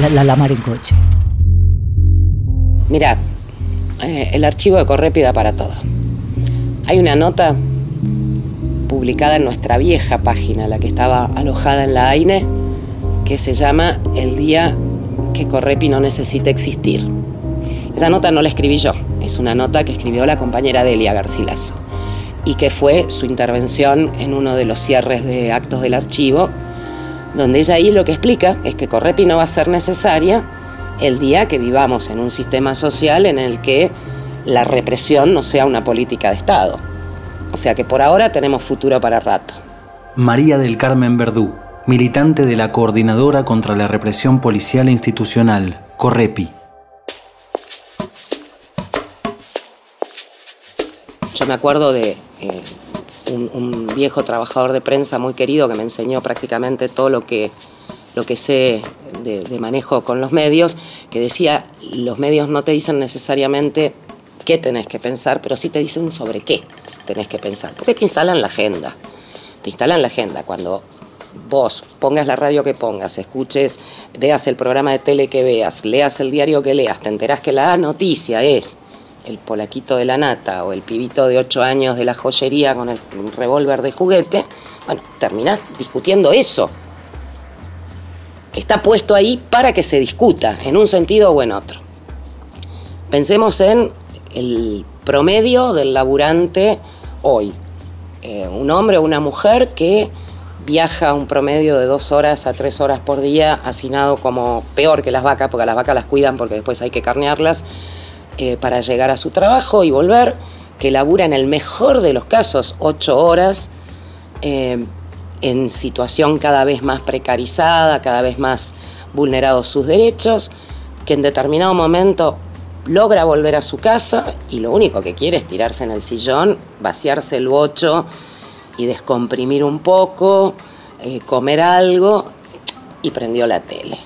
la, la, mar en coche. Mira, eh, el archivo de Corrépida para todo. Hay una nota publicada en nuestra vieja página, la que estaba alojada en la AINE, que se llama El día que Correpi no necesita existir. Esa nota no la escribí yo, es una nota que escribió la compañera Delia Garcilaso y que fue su intervención en uno de los cierres de actos del archivo, donde ella ahí lo que explica es que Correpi no va a ser necesaria el día que vivamos en un sistema social en el que la represión no sea una política de Estado. O sea que por ahora tenemos futuro para rato. María del Carmen Verdú, militante de la Coordinadora contra la Represión Policial e Institucional, Correpi. Yo me acuerdo de eh, un, viejo trabajador de prensa muy querido que me enseñó prácticamente todo lo que, lo que sé de, de manejo con los medios, que decía, los medios no te dicen necesariamente qué tenés que pensar, pero sí te dicen sobre qué tenés que pensar, porque te instalan la agenda. Te instalan la agenda cuando vos pongas la radio que pongas, escuches, veas el programa de tele que veas, leas el diario que leas, te enterás que la noticia es el polaquito de la nata o el pibito de 8 años de la joyería con el revólver de juguete, bueno, terminás discutiendo eso. Está puesto ahí para que se discuta, en un sentido o en otro. Pensemos en el promedio del laburante hoy. Eh, un hombre o una mujer que viaja un promedio de dos horas a tres horas por día, hacinado como peor que las vacas, porque las vacas las cuidan porque después hay que carnearlas, eh, para llegar a su trabajo y volver, que labura en el mejor de los casos ocho horas, eh, en situación cada vez más precarizada, cada vez más vulnerados sus derechos, que en determinado momento logra volver a su casa y lo único que quiere es tirarse en el sillón, vaciarse el bocho y descomprimir un poco, eh, comer algo y prendió la tele.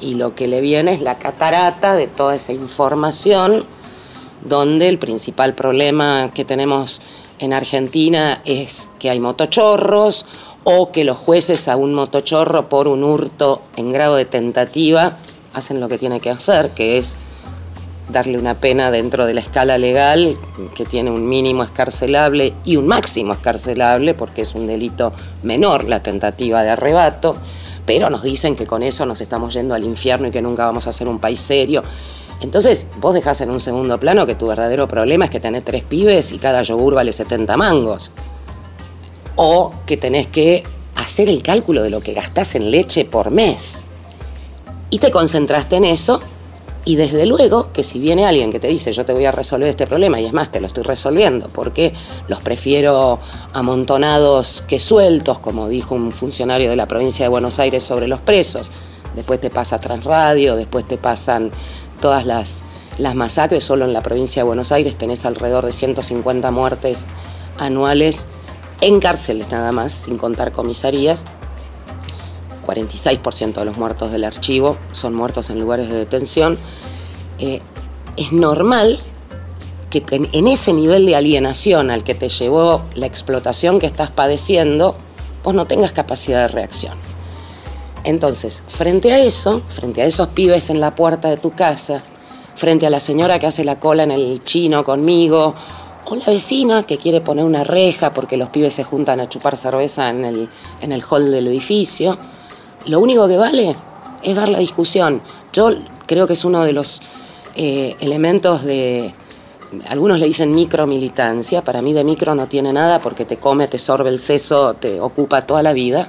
Y lo que le viene es la catarata de toda esa información, donde el principal problema que tenemos en Argentina es que hay motochorros o que los jueces a un motochorro por un hurto en grado de tentativa hacen lo que tiene que hacer, que es darle una pena dentro de la escala legal que tiene un mínimo escarcelable y un máximo escarcelable porque es un delito menor la tentativa de arrebato, pero nos dicen que con eso nos estamos yendo al infierno y que nunca vamos a ser un país serio. Entonces vos dejás en un segundo plano que tu verdadero problema es que tenés tres pibes y cada yogur vale 70 mangos. O que tenés que hacer el cálculo de lo que gastás en leche por mes. Y te concentraste en eso y desde luego que si viene alguien que te dice yo te voy a resolver este problema, y es más, te lo estoy resolviendo, porque los prefiero amontonados que sueltos, como dijo un funcionario de la provincia de Buenos Aires sobre los presos, después te pasa Transradio, después te pasan todas las, las masacres, solo en la provincia de Buenos Aires tenés alrededor de 150 muertes anuales en cárceles nada más, sin contar comisarías, 46% de los muertos del archivo son muertos en lugares de detención, eh, es normal que en ese nivel de alienación al que te llevó la explotación que estás padeciendo, vos no tengas capacidad de reacción. Entonces, frente a eso, frente a esos pibes en la puerta de tu casa, frente a la señora que hace la cola en el chino conmigo, o la vecina que quiere poner una reja porque los pibes se juntan a chupar cerveza en el, en el hall del edificio, lo único que vale es dar la discusión. Yo creo que es uno de los eh, elementos de, algunos le dicen micromilitancia, para mí de micro no tiene nada porque te come, te sorbe el seso, te ocupa toda la vida,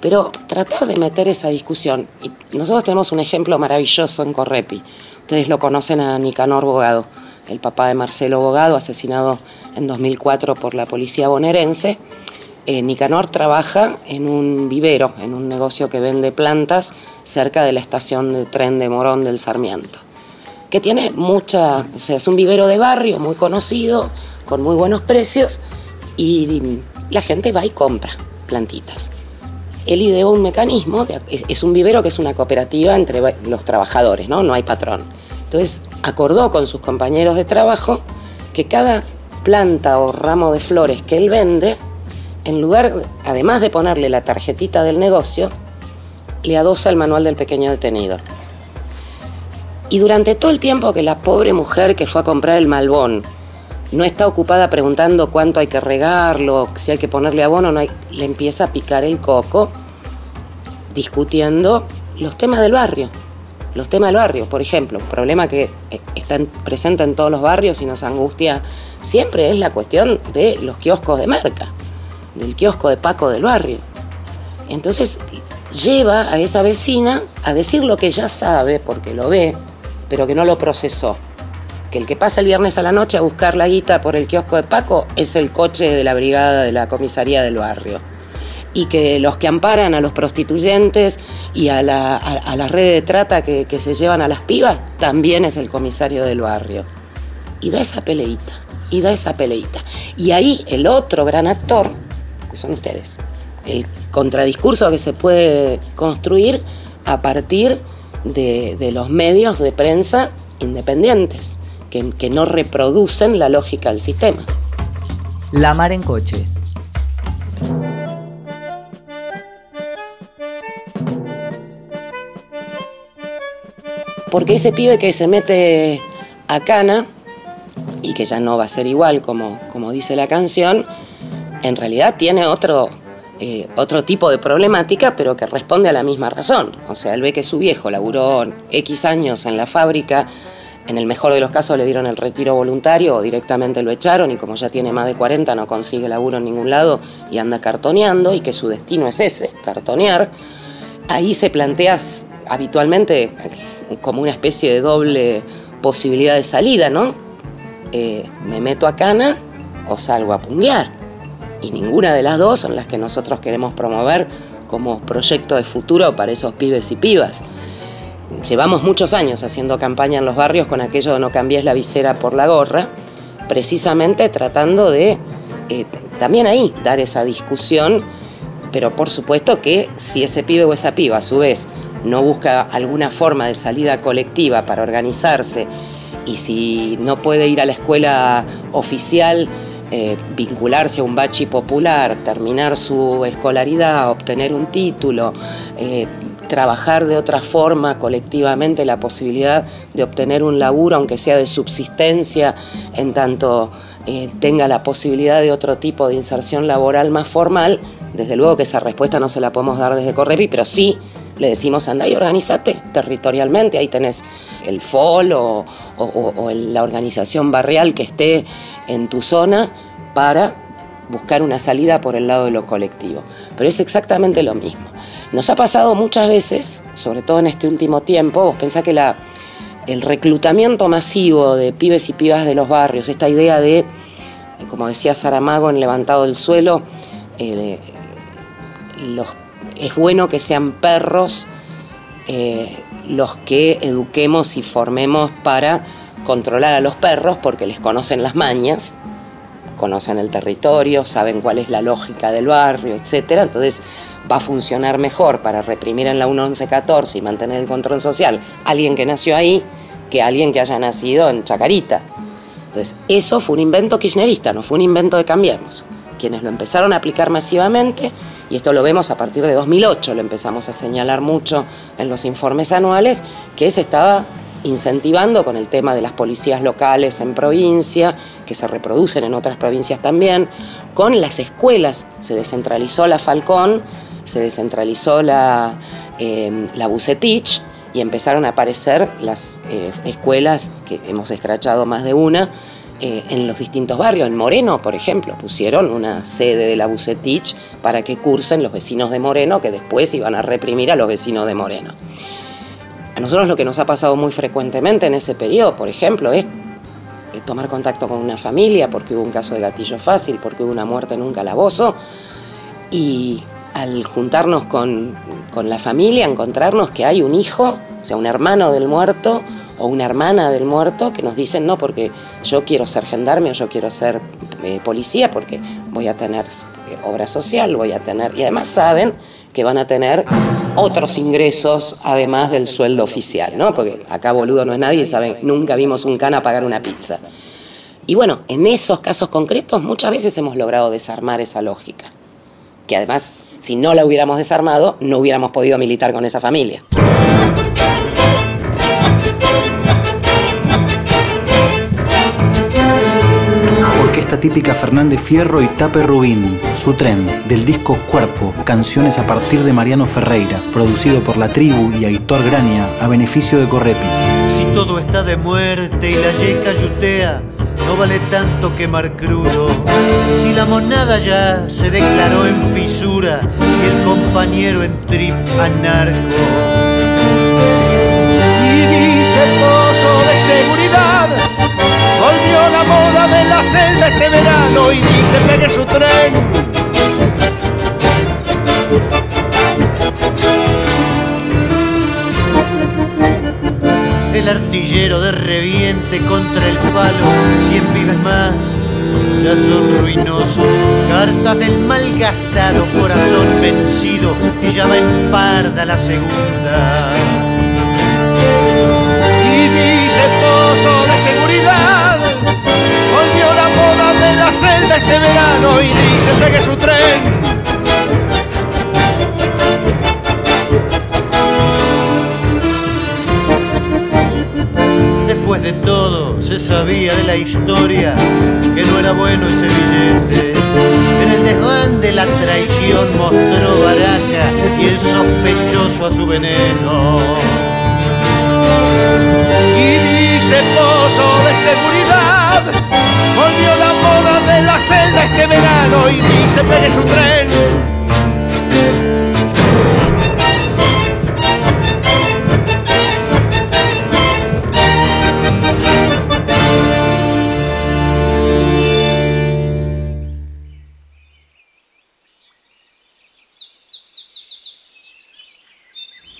pero tratar de meter esa discusión. Y nosotros tenemos un ejemplo maravilloso en Correpi. Ustedes lo conocen a Nicanor Bogado, el papá de Marcelo Bogado, asesinado en 2004 por la policía bonaerense. Eh, Nicanor trabaja en un vivero, en un negocio que vende plantas cerca de la estación de tren de Morón del Sarmiento, que tiene mucha, o sea, es un vivero de barrio muy conocido, con muy buenos precios, y la gente va y compra plantitas. Él ideó un mecanismo, es, un vivero que es una cooperativa entre los trabajadores, ¿no? No hay patrón. Entonces acordó con sus compañeros de trabajo que cada planta o ramo de flores que él vende en lugar, además de ponerle la tarjetita del negocio, le adosa el manual del pequeño detenido. Y durante todo el tiempo que la pobre mujer que fue a comprar el malbón no está ocupada preguntando cuánto hay que regarlo, si hay que ponerle abono, no hay, le empieza a picar el coco discutiendo los temas del barrio. Los temas del barrio, por ejemplo, un problema que eh, está presente en todos los barrios y nos angustia siempre es la cuestión de los kioscos de merca, del kiosco de Paco del barrio. Entonces lleva a esa vecina a decir lo que ya sabe porque lo ve, pero que no lo procesó. Que el que pasa el viernes a la noche a buscar la guita por el kiosco de Paco es el coche de la brigada de la comisaría del barrio. Y que los que amparan a los prostituyentes y a la, red de trata que, que se llevan a las pibas también es el comisario del barrio. Y da esa peleita, y da esa peleita. Y ahí el otro gran actor, que son ustedes, el contradiscurso que se puede construir a partir de, los medios de prensa independientes, que, que no reproducen la lógica del sistema. La mar en coche. Porque ese pibe que se mete a cana, y que ya no va a ser igual como, como dice la canción, en realidad tiene otro, eh, otro tipo de problemática, pero que responde a la misma razón. O sea, él ve que su viejo laburó X años en la fábrica, en el mejor de los casos le dieron el retiro voluntario o directamente lo echaron y como ya tiene más de 40 no consigue laburo en ningún lado y anda cartoneando y que su destino es ese, cartonear, ahí se plantea habitualmente como una especie de doble posibilidad de salida, ¿no? Eh, me meto a cana o salgo a punguear y ninguna de las dos son las que nosotros queremos promover como proyecto de futuro para esos pibes y pibas. Llevamos muchos años haciendo campaña en los barrios con aquello de no cambies la visera por la gorra, precisamente tratando de eh, también ahí dar esa discusión, pero por supuesto que si ese pibe o esa piba a su vez no busca alguna forma de salida colectiva para organizarse y si no puede ir a la escuela oficial eh, vincularse a un bachi popular, terminar su escolaridad, obtener un título, eh, trabajar de otra forma colectivamente la posibilidad de obtener un laburo, aunque sea de subsistencia, en tanto eh, tenga la posibilidad de otro tipo de inserción laboral más formal, desde luego que esa respuesta no se la podemos dar desde Correpi, pero sí le decimos anda y organízate territorialmente, ahí tenés el FOL o, la organización barrial que esté en tu zona para buscar una salida por el lado de lo colectivo. Pero es exactamente lo mismo. Nos ha pasado muchas veces, sobre todo en este último tiempo, vos pensás que la, el reclutamiento masivo de pibes y pibas de los barrios, esta idea de, como decía Saramago en Levantado del Suelo, eh, es bueno que sean perros eh, los que eduquemos y formemos para controlar a los perros porque les conocen las mañas, conocen el territorio, saben cuál es la lógica del barrio, etc. Entonces va a funcionar mejor para reprimir en la 1114 y mantener el control social alguien que nació ahí que alguien que haya nacido en Chacarita. Entonces, eso fue un invento kirchnerista, no fue un invento de Cambiemos. Quienes lo empezaron a aplicar masivamente y esto lo vemos a partir de 2008, lo empezamos a señalar mucho en los informes anuales, que se estaba incentivando con el tema de las policías locales en provincia, que se reproducen en otras provincias también, con las escuelas, se descentralizó la Falcón, se descentralizó la, eh, la Bucetich y empezaron a aparecer las eh, escuelas, que hemos escrachado más de una, eh, en los distintos barrios. En Moreno, por ejemplo, pusieron una sede de la Bucetich para que cursen los vecinos de Moreno, que después iban a reprimir a los vecinos de Moreno. A nosotros lo que nos ha pasado muy frecuentemente en ese periodo, por ejemplo, es tomar contacto con una familia porque hubo un caso de gatillo fácil, porque hubo una muerte en un calabozo, y al juntarnos con, con la familia, encontrarnos que hay un hijo, o sea, un hermano del muerto, o una hermana del muerto que nos dicen no porque yo quiero ser gendarme o yo quiero ser eh, policía porque voy a tener eh, obra social, voy a tener y además saben que van a tener otros ingresos además del sueldo oficial, ¿no? Porque acá boludo no es nadie, saben, nunca vimos un cana pagar una pizza. Y bueno, en esos casos concretos muchas veces hemos logrado desarmar esa lógica, que además si no la hubiéramos desarmado, no hubiéramos podido militar con esa familia. Orquesta típica Fernández Fierro y Tape Rubín, su tren, del disco Cuerpo, canciones a partir de Mariano Ferreira, producido por La Tribu y Aitor Grania, a beneficio de Correpi. Si todo está de muerte y la yeca yutea, no vale tanto quemar crudo. Si la monada ya se declaró en y el compañero en trip anarco. Y dice el pozo de seguridad, volvió la moda de la celda este verano y dice pegue su tren. el artillero de reviente contra el palo, cien vives más, ya son ruinosos, cartas del malgastado corazón vencido y ya va en parda la segunda. Y dice pozo de seguridad, volvió la moda de la celda este verano y dice pegue su tren. De todo se sabía de la historia que no era bueno ese billete. En el desván de la traición mostró baraja y el sospechoso a su veneno. Y dice pozo de seguridad, volvió la moda de la celda este verano y dice pegue su tren.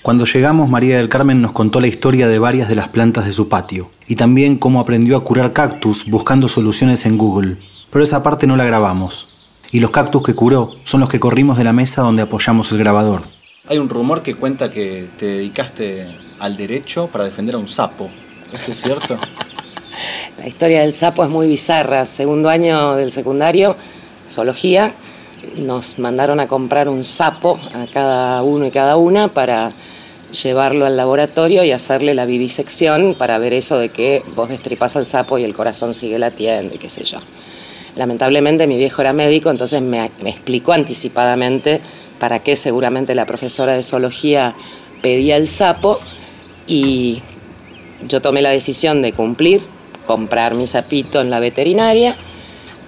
Cuando llegamos, María del Carmen nos contó la historia de varias de las plantas de su patio y también cómo aprendió a curar cactus buscando soluciones en Google. Pero esa parte no la grabamos. Y los cactus que curó son los que corrimos de la mesa donde apoyamos el grabador. Hay un rumor que cuenta que te dedicaste al derecho para defender a un sapo. ¿Esto es cierto? La historia del sapo es muy bizarra. Segundo año del secundario, zoología, nos mandaron a comprar un sapo a cada uno y cada una para llevarlo al laboratorio y hacerle la vivisección para ver eso de que vos destripas al sapo y el corazón sigue latiendo y qué sé yo. Lamentablemente mi viejo era médico, entonces me, me explicó anticipadamente para qué seguramente la profesora de zoología pedía el sapo y yo tomé la decisión de cumplir, comprar mi sapito en la veterinaria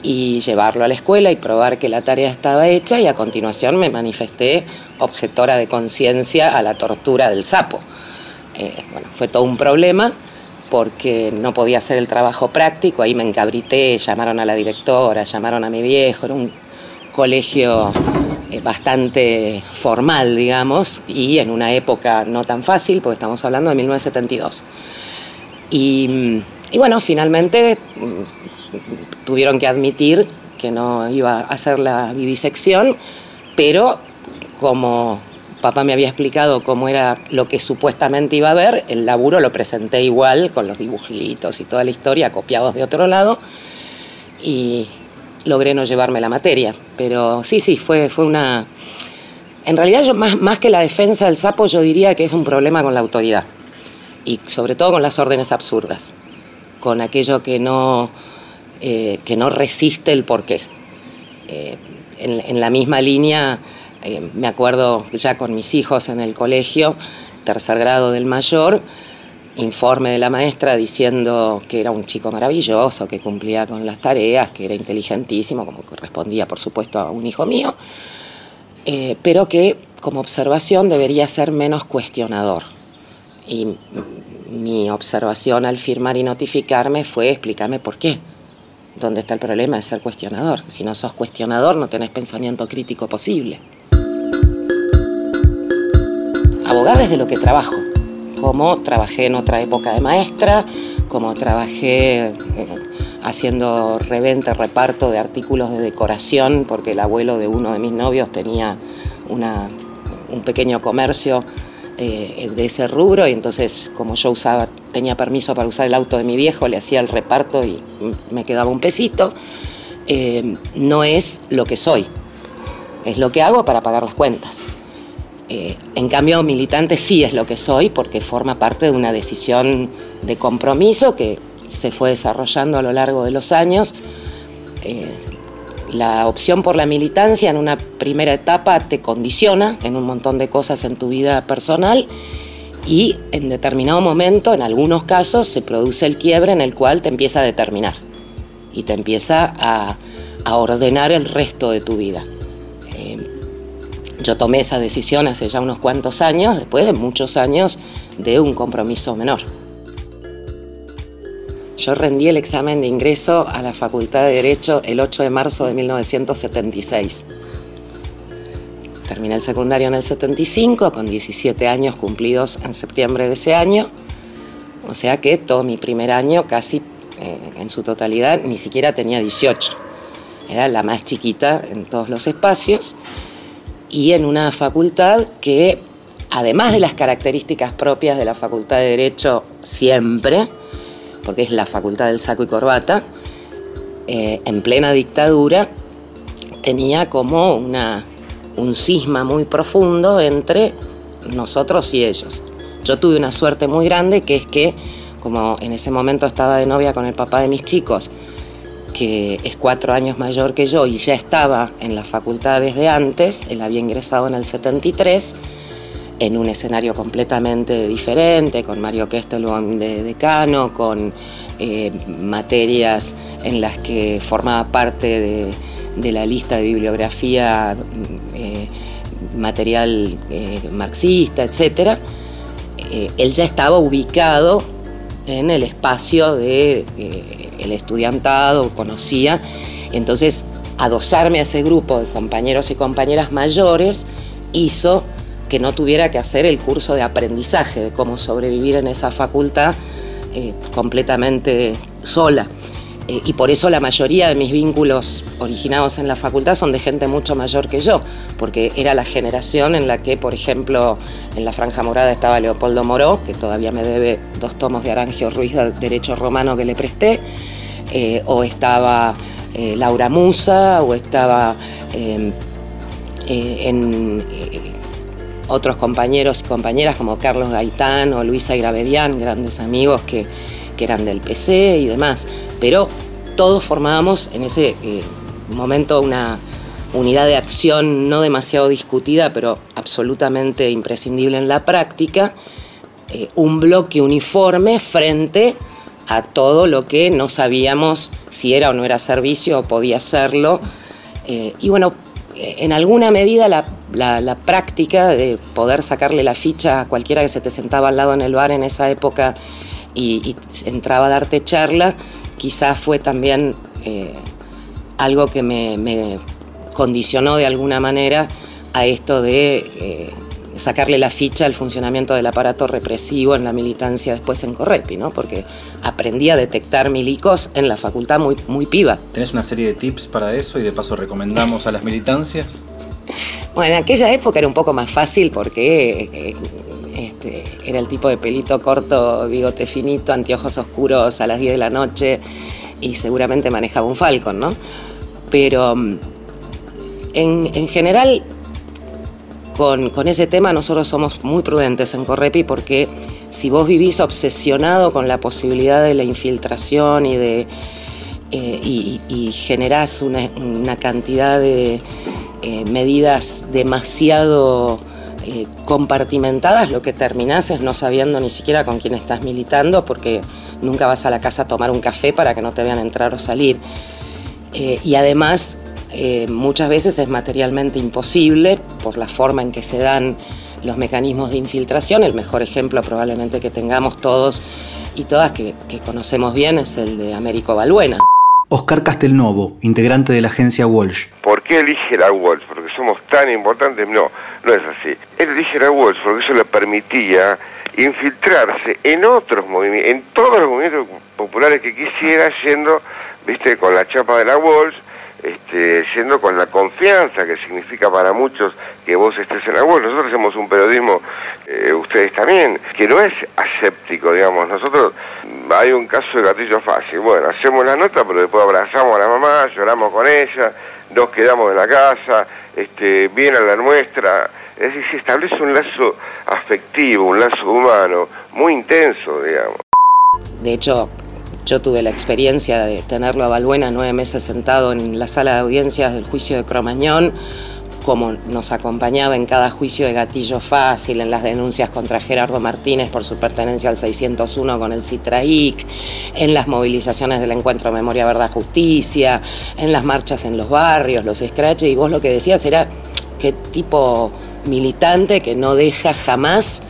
y llevarlo a la escuela y probar que la tarea estaba hecha y a continuación me manifesté objetora de conciencia a la tortura del sapo. Eh, bueno, fue todo un problema porque no podía hacer el trabajo práctico, ahí me encabrité, llamaron a la directora, llamaron a mi viejo, era un colegio eh, bastante formal, digamos, y en una época no tan fácil, porque estamos hablando de 1972. Y, y bueno, finalmente tuvieron que admitir que no iba a hacer la vivisección, pero como papá me había explicado cómo era lo que supuestamente iba a ver, el laburo lo presenté igual, con los dibujitos y toda la historia copiados de otro lado, y logré no llevarme la materia. Pero sí, sí, fue, fue una... En realidad, yo, más, más que la defensa del sapo, yo diría que es un problema con la autoridad, y sobre todo con las órdenes absurdas, con aquello que no eh, que no resiste el porqué. Eh, en, la misma línea, eh, me acuerdo ya con mis hijos en el colegio, tercer grado del mayor, informe de la maestra diciendo que era un chico maravilloso, que cumplía con las tareas, que era inteligentísimo, como correspondía por supuesto a un hijo mío, pero que como observación debería ser menos cuestionador. Y mi observación al firmar y notificarme fue explicarme por qué ¿Dónde está el problema de ser cuestionador. Si no sos cuestionador, no tenés pensamiento crítico posible. Abogada de lo que trabajo. Como trabajé en otra época de maestra, como trabajé eh, haciendo reventa, reparto de artículos de decoración, porque el abuelo de uno de mis novios tenía un pequeño comercio eh, de ese rubro y entonces como yo usaba, tenía permiso para usar el auto de mi viejo, le hacía el reparto y me quedaba un pesito. Eh, no es lo que soy, es lo que hago para pagar las cuentas. Eh, en cambio, militante sí es lo que soy porque forma parte de una decisión de compromiso que se fue desarrollando a lo largo de los años eh, la opción por la militancia en una primera etapa te condiciona en un montón de cosas en tu vida personal y en determinado momento, en algunos casos, se produce el quiebre en el cual te empieza a determinar y te empieza a, ordenar el resto de tu vida. Eh, yo tomé esa decisión hace ya unos cuantos años, después de muchos años de un compromiso menor. Yo rendí el examen de ingreso a la Facultad de Derecho el 8 de marzo de 1976. Terminé el secundario en el 75, con 17 años cumplidos en septiembre de ese año. O sea que todo mi primer año, casi eh, en su totalidad, ni siquiera tenía 18. Era la más chiquita en todos los espacios y en una facultad que, además de las características propias de la Facultad de Derecho siempre, porque es la facultad del saco y corbata, eh, en plena dictadura, tenía como una, un cisma muy profundo entre nosotros y ellos. Yo tuve una suerte muy grande que es que, como en ese momento estaba de novia con el papá de mis chicos, que es cuatro años mayor que yo y ya estaba en la facultad desde antes, él había ingresado en el 73, en un escenario completamente diferente, con Mario Kestelbaum de decano, con eh, materias en las que formaba parte de, la lista de bibliografía, eh, material eh, marxista, etc. él ya estaba ubicado en el espacio del el estudiantado, conocía, entonces adosarme a ese grupo de compañeros y compañeras mayores hizo que no tuviera que hacer el curso de aprendizaje de cómo sobrevivir en esa facultad eh, completamente sola. Eh, y por eso la mayoría de mis vínculos originados en la facultad son de gente mucho mayor que yo, porque era la generación en la que, por ejemplo, en la Franja Morada estaba Leopoldo Moró, que todavía me debe dos tomos de Arangio Ruiz del Derecho Romano que le presté, eh, o estaba Laura Musa, o estaba en otros compañeros y compañeras como Carlos Gaitán o Luisa Gravedian, grandes amigos que, eran del PC y demás. Pero todos formábamos en ese eh, momento una unidad de acción no demasiado discutida, pero absolutamente imprescindible en la práctica, eh, un bloque uniforme frente a todo lo que no sabíamos si era o no era servicio o podía serlo. Eh, y bueno, en alguna medida la, práctica de poder sacarle la ficha a cualquiera que se te sentaba al lado en el bar en esa época y, entraba a darte charla, quizás fue también eh, algo que me, condicionó de alguna manera a esto de eh, sacarle la ficha al funcionamiento del aparato represivo en la militancia después en Correpi, ¿no? Porque aprendí a detectar milicos en la facultad muy, muy piba. ¿Tenés una serie de tips para eso y de paso recomendamos a las militancias? Bueno, en aquella época era un poco más fácil porque eh, este, era el tipo de pelito corto, bigote finito, anteojos oscuros a las 10 de la noche y seguramente manejaba un Falcon, ¿no? Pero mm, en, en general con, ese tema nosotros somos muy prudentes en Correpi porque si vos vivís obsesionado con la posibilidad de la infiltración y de eh, y, generás una, cantidad de eh, medidas demasiado eh, compartimentadas, lo que terminás es no sabiendo ni siquiera con quién estás militando porque nunca vas a la casa a tomar un café para que no te vean entrar o salir. y además eh, muchas veces es materialmente imposible por la forma en que se dan los mecanismos de infiltración. El mejor ejemplo probablemente que tengamos todos y todas que, conocemos bien es el de Américo Balbuena. Oscar Castelnovo, integrante de la agencia Walsh. ¿Por qué elige la Walsh? ¿Porque somos tan importantes? No, no es así. Él elige la Walsh porque eso le permitía infiltrarse en otros movimientos, en todos los movimientos populares que quisiera, yendo, viste, con la chapa de la Walsh, este, siendo con la confianza que significa para muchos que vos estés en la web. Nosotros hacemos un periodismo, eh, ustedes también, que no es aséptico, digamos. Nosotros, hay un caso de gatillo fácil. Bueno, hacemos la nota, pero después abrazamos a la mamá, lloramos con ella, nos quedamos en la casa, este, viene a la nuestra. Es decir, se establece un lazo afectivo, un lazo humano muy intenso, digamos. De hecho, Yo tuve la experiencia de tenerlo a Balbuena nueve meses sentado en la sala de audiencias del juicio de Cromañón, como nos acompañaba en cada juicio de gatillo fácil, en las denuncias contra Gerardo Martínez por su pertenencia al 601 con el Citraic, en las movilizaciones del encuentro Memoria, Verdad, Justicia, en las marchas en los barrios, los scratches, y vos lo que decías era qué tipo militante que no deja jamás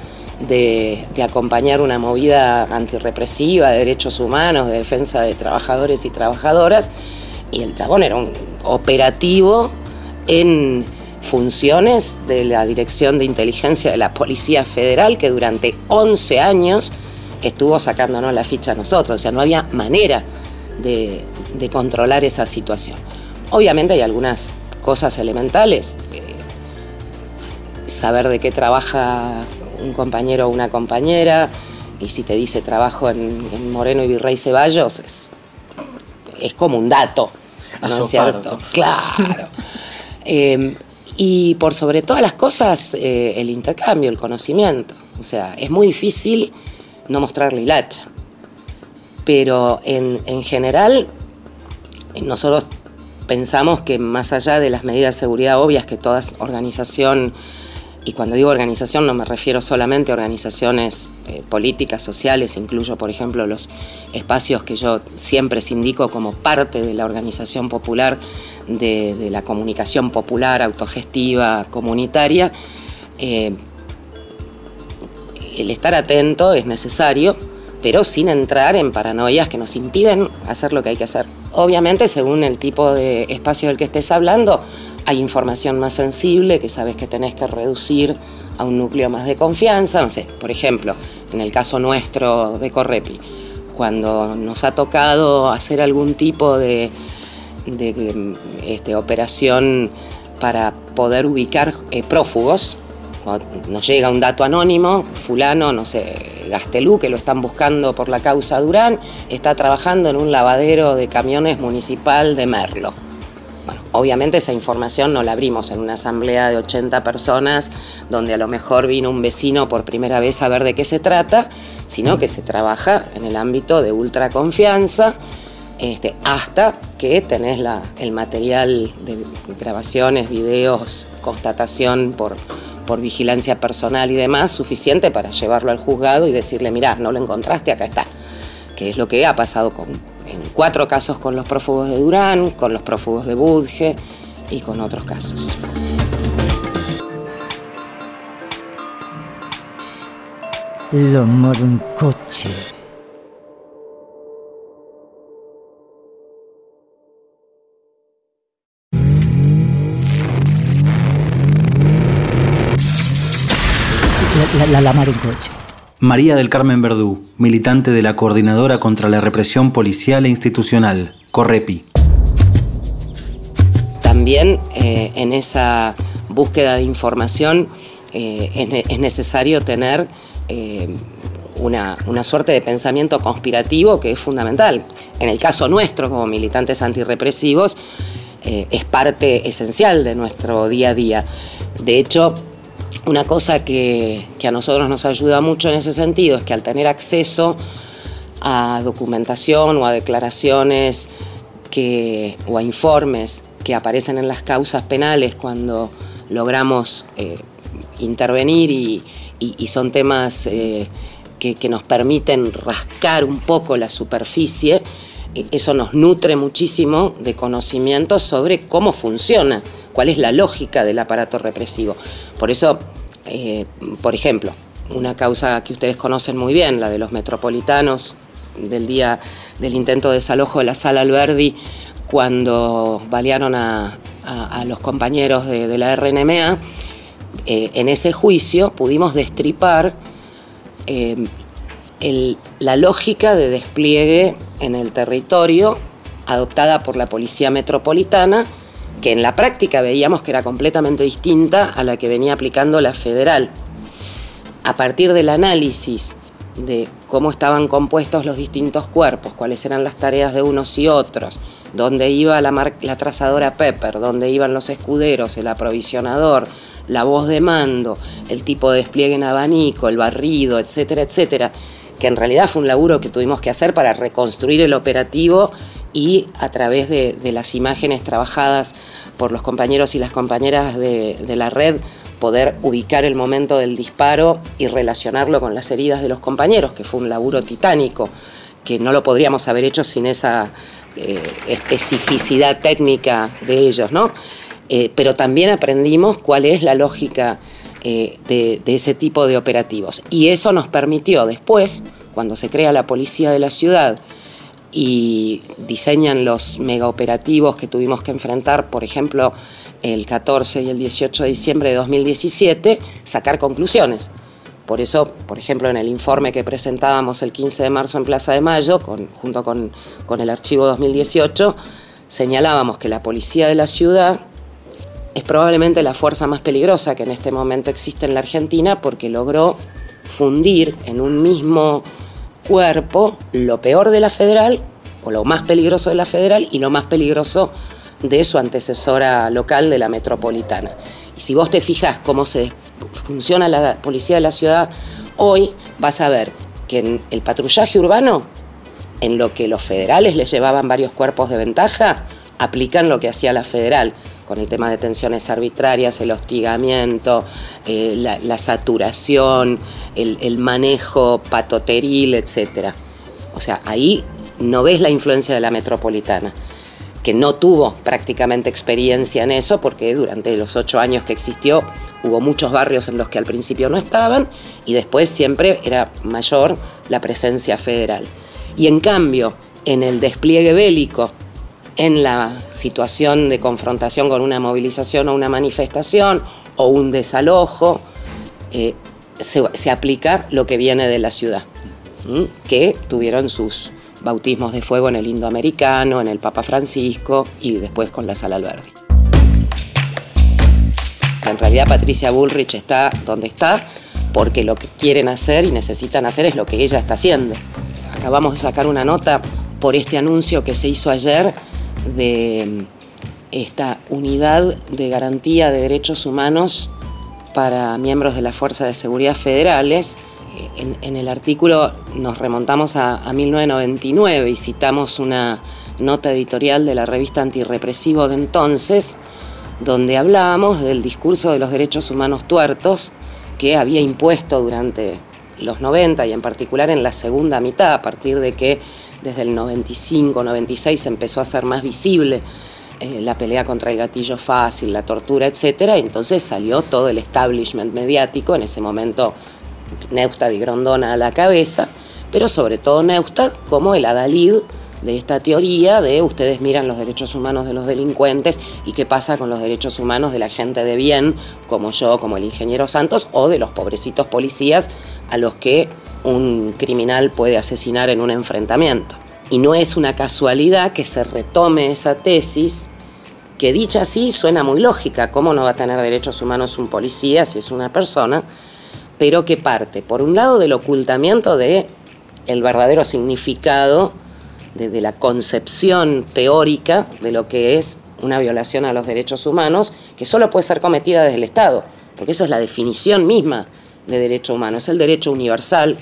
de, acompañar una movida antirrepresiva de derechos humanos, de defensa de trabajadores y trabajadoras. Y el chabón era un operativo en funciones de la Dirección de Inteligencia de la Policía Federal que durante 11 años estuvo sacándonos la ficha a nosotros. O sea, no había manera de, controlar esa situación. Obviamente hay algunas cosas elementales. Eh, saber de qué trabaja un compañero o una compañera, y si te dice trabajo en, Moreno y Virrey Ceballos, es, como un dato, ¿no es cierto? Claro. Em, y por sobre todas las cosas, eh, el intercambio, el conocimiento. O sea, es muy difícil no mostrarle hilacha. Pero en, en general, nosotros pensamos que más allá de las medidas de seguridad obvias que toda organización y cuando digo organización no me refiero solamente a organizaciones eh, políticas, sociales, incluyo por ejemplo los espacios que yo siempre sindico como parte de la organización popular, de, la comunicación popular, autogestiva, comunitaria. Eh, el estar atento es necesario, pero sin entrar en paranoias que nos impiden hacer lo que hay que hacer. Obviamente, según el tipo de espacio del que estés hablando, hay información más sensible que sabes que tenés que reducir a un núcleo más de confianza. No sé, por ejemplo, en el caso nuestro de Correpi, cuando nos ha tocado hacer algún tipo de, este, operación para poder ubicar eh, prófugos, cuando nos llega un dato anónimo, fulano, no sé, Gastelú, que lo están buscando por la causa Durán, está trabajando en un lavadero de camiones municipal de Merlo. Bueno, obviamente esa información no la abrimos en una asamblea de 80 personas donde a lo mejor vino un vecino por primera vez a ver de qué se trata, sino que se trabaja en el ámbito de ultra confianza este, hasta que tenés el material de grabaciones, videos, constatación por, por vigilancia personal y demás suficiente para llevarlo al juzgado y decirle, mirá, no lo encontraste, acá está. Que es lo que ha pasado con en cuatro casos con los prófugos de Durán, con los prófugos de Budge y con otros casos. Lo un La, la, la, mar en coche. María del Carmen Verdú, militante de la Coordinadora contra la Represión Policial e Institucional, Correpi. También eh, en esa búsqueda de información eh, es, necesario tener eh, una, una, suerte de pensamiento conspirativo que es fundamental. En el caso nuestro, como militantes antirrepresivos, es parte esencial de nuestro día a día. De hecho, una cosa que, a nosotros nos ayuda mucho en ese sentido es que al tener acceso a documentación o a declaraciones que, o a informes que aparecen en las causas penales cuando logramos eh, intervenir y, son temas eh, que, que, nos permiten rascar un poco la superficie, eso nos nutre muchísimo de conocimientos sobre cómo funciona, cuál es la lógica del aparato represivo. Por eso, eh, por ejemplo, una causa que ustedes conocen muy bien, la de los metropolitanos del día del intento de desalojo de la sala Alberdi, cuando balearon a, los compañeros de, la RNMA, eh, en ese juicio pudimos destripar la lógica de despliegue en el territorio adoptada por la Policía Metropolitana, que en la práctica veíamos que era completamente distinta a la que venía aplicando la federal. A partir del análisis de cómo estaban compuestos los distintos cuerpos, cuáles eran las tareas de unos y otros, dónde iba la, la trazadora Pepper, dónde iban los escuderos, el aprovisionador, la voz de mando, el tipo de despliegue en abanico, el barrido, etcétera, etcétera, que en realidad fue un laburo que tuvimos que hacer para reconstruir el operativo y a través de, las imágenes trabajadas por los compañeros y las compañeras de, de la red, poder ubicar el momento del disparo y relacionarlo con las heridas de los compañeros, que fue un laburo titánico, que no lo podríamos haber hecho sin esa eh, especificidad técnica de ellos, ¿no? Eh, pero también aprendimos cuál es la lógica eh, de, de ese tipo de operativos. Y eso nos permitió después, cuando se crea la policía de la ciudad, y diseñan los megaoperativos que tuvimos que enfrentar, por ejemplo, el 14 y el 18 de diciembre de 2017, sacar conclusiones. Por eso, por ejemplo, en el informe que presentábamos el 15 de marzo en Plaza de Mayo, con, junto con, con el archivo 2018, señalábamos que la policía de la ciudad es probablemente la fuerza más peligrosa que en este momento existe en la Argentina porque logró fundir en un mismo cuerpo lo peor de la federal o lo más peligroso de la federal y lo más peligroso de su antecesora local de la metropolitana. Y si vos te fijas cómo se funciona la policía de la ciudad hoy, vas a ver que en el patrullaje urbano, en lo que los federales les llevaban varios cuerpos de ventaja, aplican lo que hacía la federal, con el tema de detenciones arbitrarias, el hostigamiento, eh, la, la, saturación, el, el, manejo patoteril, etc. O sea, ahí no ves la influencia de la metropolitana, que no tuvo prácticamente experiencia en eso, porque durante los ocho años que existió hubo muchos barrios en los que al principio no estaban y después siempre era mayor la presencia federal. Y en cambio, en el despliegue bélico, en la situación de confrontación con una movilización o una manifestación o un desalojo, eh, se, aplica lo que viene de la ciudad, que tuvieron sus bautismos de fuego en el indoamericano, en el Papa Francisco y después con la Sala Alberdi. En realidad Patricia Bullrich está donde está porque lo que quieren hacer y necesitan hacer es lo que ella está haciendo. Acabamos de sacar una nota por este anuncio que se hizo ayer de esta unidad de garantía de derechos humanos para miembros de la Fuerza de Seguridad Federales. En, en el artículo nos remontamos a, a, 1999 y citamos una nota editorial de la revista Antirrepresivo de entonces, donde hablábamos del discurso de los derechos humanos tuertos que había impuesto durante los 90 y en particular en la segunda mitad, a partir de que desde el 95, 96 se empezó a hacer más visible eh, la pelea contra el gatillo fácil, la tortura, etc. Entonces salió todo el establishment mediático, en ese momento Neustadt y Grondona a la cabeza, pero sobre todo Neustadt como el adalid de esta teoría de ustedes miran los derechos humanos de los delincuentes y qué pasa con los derechos humanos de la gente de bien, como yo, como el ingeniero Santos, o de los pobrecitos policías a los que un criminal puede asesinar en un enfrentamiento. Y no es una casualidad que se retome esa tesis, que dicha así suena muy lógica, ¿cómo no va a tener derechos humanos un policía si es una persona? Pero que parte, por un lado, del ocultamiento de el verdadero significado de, de la concepción teórica de lo que es una violación a los derechos humanos, que solo puede ser cometida desde el Estado, porque eso es la definición misma de derecho humano, es el derecho universal,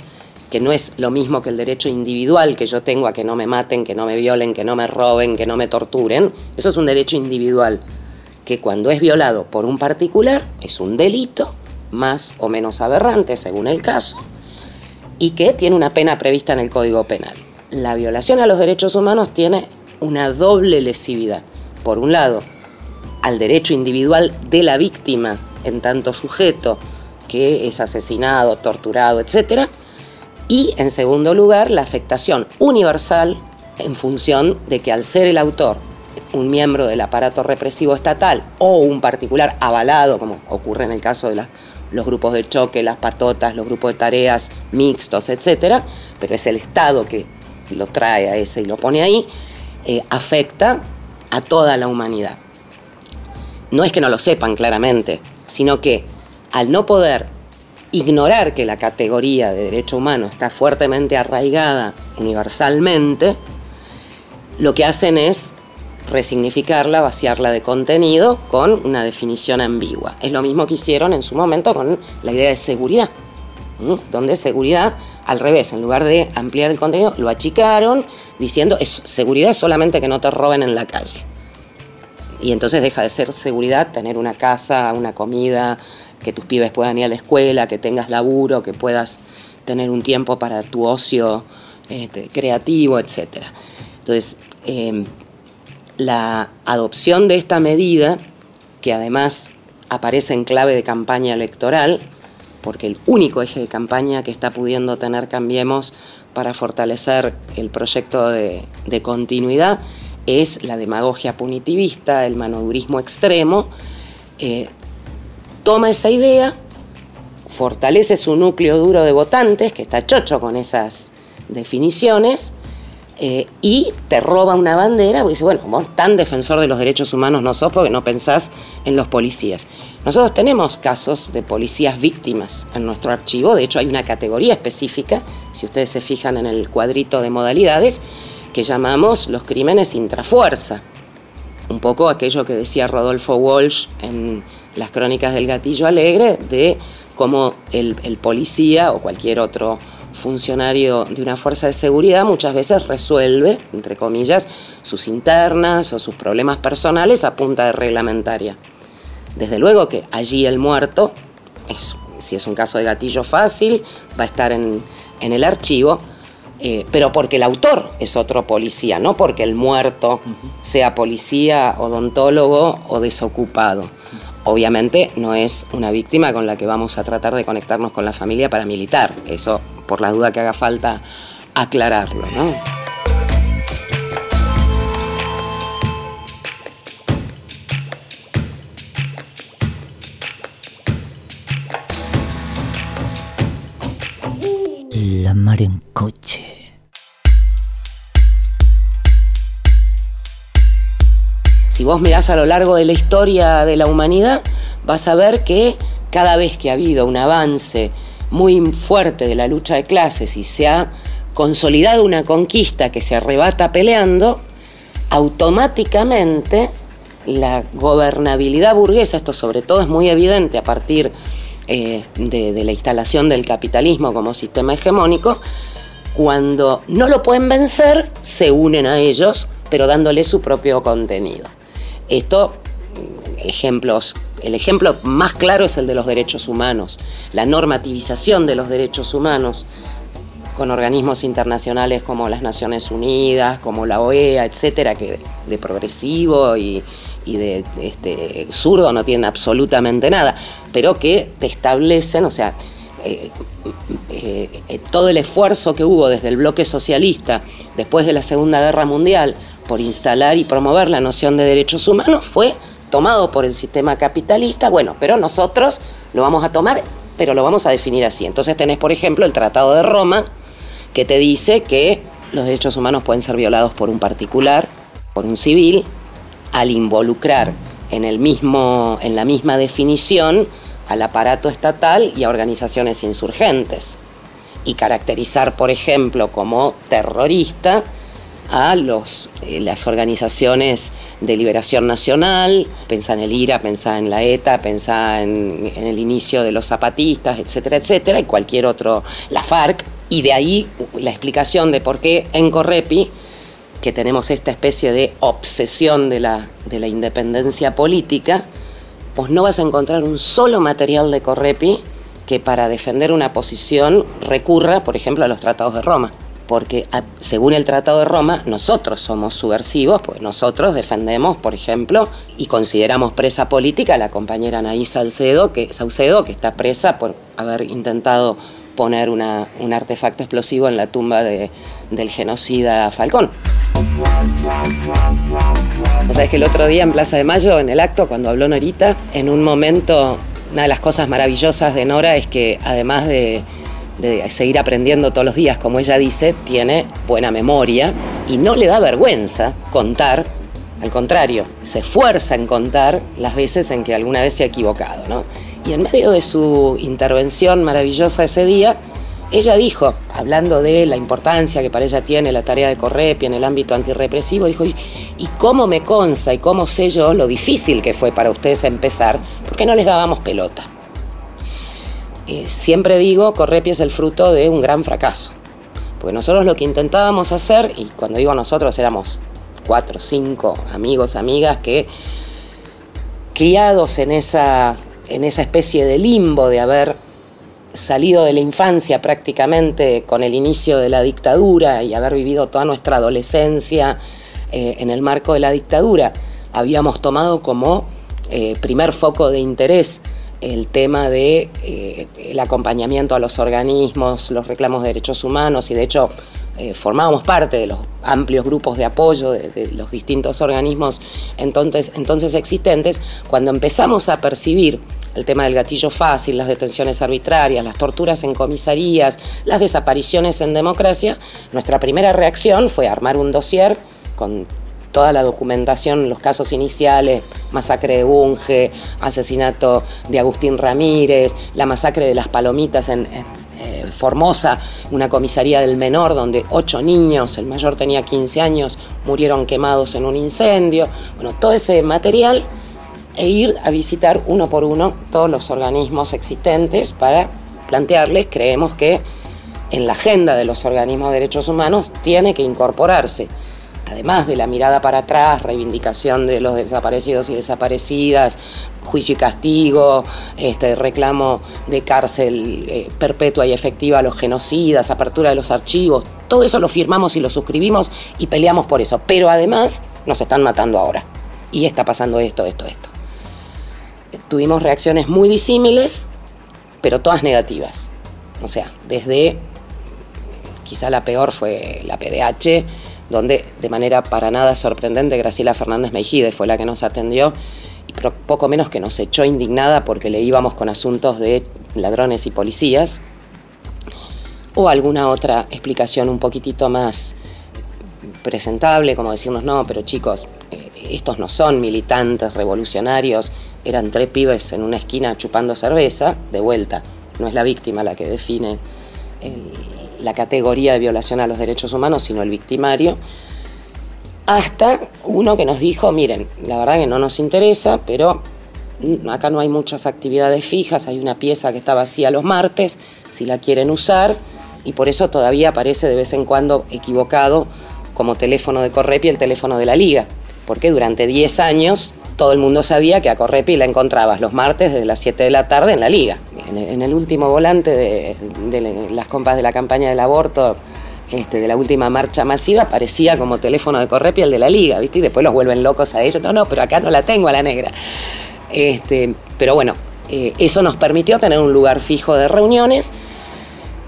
que no es lo mismo que el derecho individual que yo tengo a que no me maten, que no me violen, que no me roben, que no me torturen. Eso es un derecho individual, que cuando es violado por un particular es un delito, más o menos aberrante según el caso, y que tiene una pena prevista en el Código Penal. La violación a los derechos humanos tiene una doble lesividad. Por un lado, al derecho individual de la víctima en tanto sujeto, que es asesinado, torturado, etc. Y en segundo lugar, la afectación universal en función de que al ser el autor un miembro del aparato represivo estatal o un particular avalado, como ocurre en el caso de los grupos de choque, las patotas, los grupos de tareas mixtos, etc., pero es el Estado que lo trae a ese y lo pone ahí, eh, afecta a toda la humanidad. No es que no lo sepan claramente, sino que al no poder ignorar que la categoría de derecho humano está fuertemente arraigada universalmente, lo que hacen es resignificarla, vaciarla de contenido con una definición ambigua. Es lo mismo que hicieron en su momento con la idea de seguridad. donde seguridad, al revés, en lugar de ampliar el contenido, lo achicaron diciendo es seguridad solamente que no te roben en la calle. Y entonces deja de ser seguridad tener una casa, una comida, que tus pibes puedan ir a la escuela, que tengas laburo, que puedas tener un tiempo para tu ocio este, creativo, etc. Entonces, eh, la adopción de esta medida, que además aparece en clave de campaña electoral, porque el único eje de campaña que está pudiendo tener Cambiemos para fortalecer el proyecto de, de continuidad es la demagogia punitivista, el manodurismo extremo, eh, toma esa idea, fortalece su núcleo duro de votantes, que está chocho con esas definiciones, eh, y te roba una bandera, porque dice, bueno, vos tan defensor de los derechos humanos no sos porque no pensás en los policías. Nosotros tenemos casos de policías víctimas en nuestro archivo, de hecho hay una categoría específica, si ustedes se fijan en el cuadrito de modalidades, que llamamos los crímenes intrafuerza. Un poco aquello que decía Rodolfo Walsh en las crónicas del gatillo alegre, de cómo el, policía o cualquier otro funcionario de una fuerza de seguridad muchas veces resuelve, entre comillas, sus internas o sus problemas personales a punta de reglamentaria. Desde luego que allí el muerto, si es un caso de gatillo fácil, va a estar en el archivo, eh, pero porque el autor es otro policía, no porque el muerto sea policía, odontólogo o desocupado. Obviamente no es una víctima con la que vamos a tratar de conectarnos con la familia para militar. Eso, por la duda que haga falta, aclararlo. ¿no? La mar en coche. Si vos mirás a lo largo de la historia de la humanidad, vas a ver que cada vez que ha habido un avance muy fuerte de la lucha de clases y se ha consolidado una conquista que se arrebata peleando, automáticamente la gobernabilidad burguesa, esto sobre todo es muy evidente a partir eh, de, la instalación del capitalismo como sistema hegemónico, cuando no lo pueden vencer, se unen a ellos, pero dándole su propio contenido. Esto, ejemplos, el ejemplo más claro es el de los derechos humanos, la normativización de los derechos humanos con organismos internacionales como las Naciones Unidas, como la OEA, etcétera, que de progresivo y, y de este, zurdo no tienen absolutamente nada, pero que te establecen, o sea, eh, eh, eh, todo el esfuerzo que hubo desde el bloque socialista después de la Segunda Guerra Mundial por instalar y promover la noción de derechos humanos fue tomado por el sistema capitalista, bueno, pero nosotros lo vamos a tomar, pero lo vamos a definir así. Entonces tenés, por ejemplo, el Tratado de Roma, que te dice que los derechos humanos pueden ser violados por un particular, por un civil, al involucrar en, el mismo, en la misma definición al aparato estatal y a organizaciones insurgentes. Y caracterizar, por ejemplo, como terrorista a los, eh, las organizaciones de liberación nacional, pensá en el IRA, pensá en la ETA, pensá en, en, el inicio de los zapatistas, etcétera, etcétera, y cualquier otro, la FARC, y de ahí la explicación de por qué en Correpi, que tenemos esta especie de obsesión de la, de la independencia política, pues no vas a encontrar un solo material de Correpi que para defender una posición recurra, por ejemplo, a los tratados de Roma porque según el Tratado de Roma nosotros somos subversivos, pues nosotros defendemos, por ejemplo, y consideramos presa política a la compañera Anaís Salcedo, que, Saucedo, que está presa por haber intentado poner un artefacto explosivo en la tumba de, del genocida Falcón. O sea, es que el otro día en Plaza de Mayo, en el acto, cuando habló Norita, en un momento, una de las cosas maravillosas de Nora es que además de de seguir aprendiendo todos los días, como ella dice, tiene buena memoria y no le da vergüenza contar, al contrario, se esfuerza en contar las veces en que alguna vez se ha equivocado. ¿no? Y en medio de su intervención maravillosa ese día, ella dijo, hablando de la importancia que para ella tiene la tarea de Correpi en el ámbito antirrepresivo, dijo, ¿y cómo me consta y cómo sé yo lo difícil que fue para ustedes empezar? Porque no les dábamos pelota. eh, siempre digo, Correpi es el fruto de un gran fracaso. Porque nosotros lo que intentábamos hacer, y cuando digo nosotros éramos cuatro, cinco amigos, amigas que criados en esa, en esa especie de limbo de haber salido de la infancia prácticamente con el inicio de la dictadura y haber vivido toda nuestra adolescencia eh, en el marco de la dictadura, habíamos tomado como eh, primer foco de interés el tema de eh, el acompañamiento a los organismos, los reclamos de derechos humanos y de hecho eh, formábamos parte de los amplios grupos de apoyo de, los distintos organismos entonces, entonces existentes, cuando empezamos a percibir el tema del gatillo fácil, las detenciones arbitrarias, las torturas en comisarías, las desapariciones en democracia, nuestra primera reacción fue armar un dossier con toda la documentación, los casos iniciales, masacre de Bunge, asesinato de Agustín Ramírez, la masacre de las Palomitas en, Formosa, una comisaría del menor donde ocho niños, el mayor tenía 15 años, murieron quemados en un incendio. Bueno, todo ese material e ir a visitar uno por uno todos los organismos existentes para plantearles, creemos que en la agenda de los organismos de derechos humanos tiene que incorporarse además de la mirada para atrás, reivindicación de los desaparecidos y desaparecidas, juicio y castigo, este, reclamo de cárcel eh, perpetua y efectiva a los genocidas, apertura de los archivos, todo eso lo firmamos y lo suscribimos y peleamos por eso. Pero además nos están matando ahora. Y está pasando esto, esto, esto. Tuvimos reacciones muy disímiles, pero todas negativas. O sea, desde, quizá la peor fue la PDH, donde de manera para nada sorprendente Graciela Fernández Meijide fue la que nos atendió y poco menos que nos echó indignada porque le íbamos con asuntos de ladrones y policías o alguna otra explicación un poquitito más presentable, como decirnos, no, pero chicos, eh, estos no son militantes revolucionarios, eran tres pibes en una esquina chupando cerveza, de vuelta, no es la víctima la que define la categoría de violación a los derechos humanos, sino el victimario, hasta uno que nos dijo, miren, la verdad que no nos interesa, pero acá no hay muchas actividades fijas, hay una pieza que está vacía los martes, si la quieren usar, y por eso todavía aparece de vez en cuando equivocado como teléfono de Correpi el teléfono de la liga, porque durante 10 años todo el mundo sabía que a Correpi la encontrabas los martes desde las 7 de la tarde en la liga. En el, último volante de, las compas de la campaña del aborto, este, de la última marcha masiva, parecía como teléfono de Correpi el de la liga, ¿viste? Y después los vuelven locos a ellos. No, no, pero acá no la tengo a la negra. Este, pero bueno, eh, eso nos permitió tener un lugar fijo de reuniones.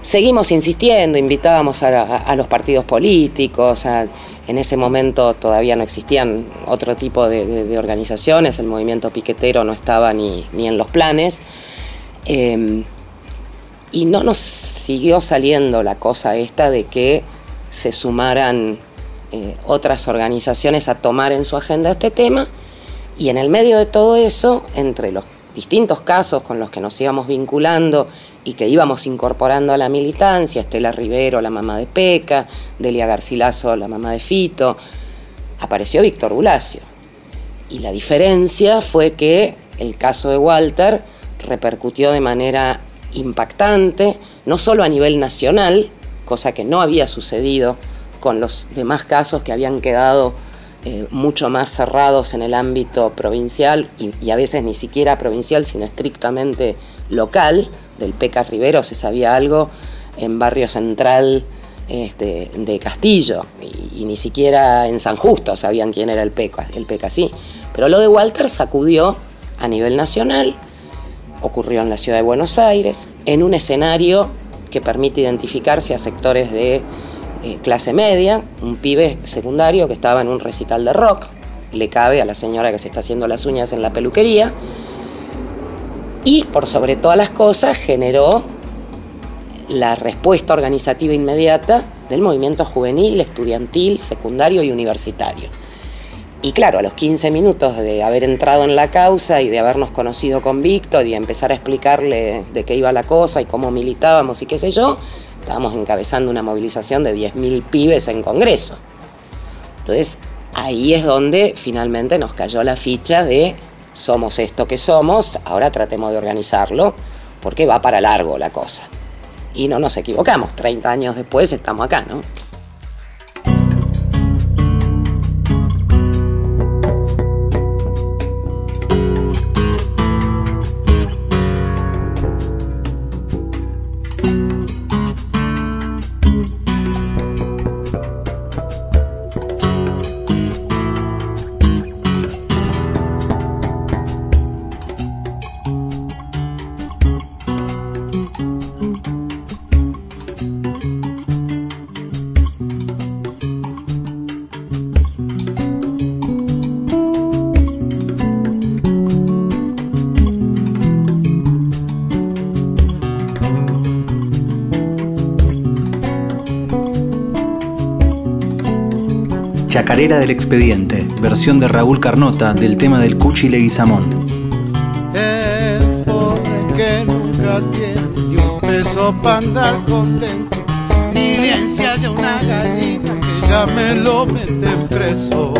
Seguimos insistiendo, invitábamos a, los partidos políticos, en ese momento todavía no existían otro tipo de, organizaciones, el movimiento piquetero no estaba ni, en los planes. Em, y no nos siguió saliendo la cosa esta de que se sumaran eh, otras organizaciones a tomar en su agenda este tema. Y en el medio de todo eso, entre los distintos casos con los que nos íbamos vinculando y que íbamos incorporando a la militancia, Estela Rivero, la mamá de Peca, Delia Garcilaso, la mamá de Fito, apareció Víctor Bulacio. Y la diferencia fue que el caso de Walter repercutió de manera impactante, no solo a nivel nacional, cosa que no había sucedido con los demás casos que habían quedado eh, mucho más cerrados en el ámbito provincial y, a veces ni siquiera provincial, sino estrictamente local. Del PECA Rivero se sabía algo en Barrio Central este, de Castillo y, ni siquiera en San Justo sabían quién era el PECA, el PECA. Pero lo de Walter sacudió a nivel nacional, ocurrió en la ciudad de Buenos Aires, en un escenario que permite identificarse a sectores de eh, clase media, un pibe secundario que estaba en un recital de rock, le cabe a la señora que se está haciendo las uñas en la peluquería, y por sobre todas las cosas generó la respuesta organizativa inmediata del movimiento juvenil, estudiantil, secundario y universitario. Y claro, a los 15 minutos de haber entrado en la causa y de habernos conocido con Víctor y empezar a explicarle de qué iba la cosa y cómo militábamos y qué sé yo, Estábamos encabezando una movilización de 10.000 pibes en Congreso. Entonces, ahí es donde finalmente nos cayó la ficha de somos esto que somos, ahora tratemos de organizarlo porque va para largo la cosa. Y no nos equivocamos, 30 años después estamos acá, ¿no? Chacarera del Expediente, versión de Raúl Carnota del tema del Cuchi Leguizamón. El pobre que nunca tiene ni un peso para andar contento, ni bien se haya una gallina que ya me lo meten preso.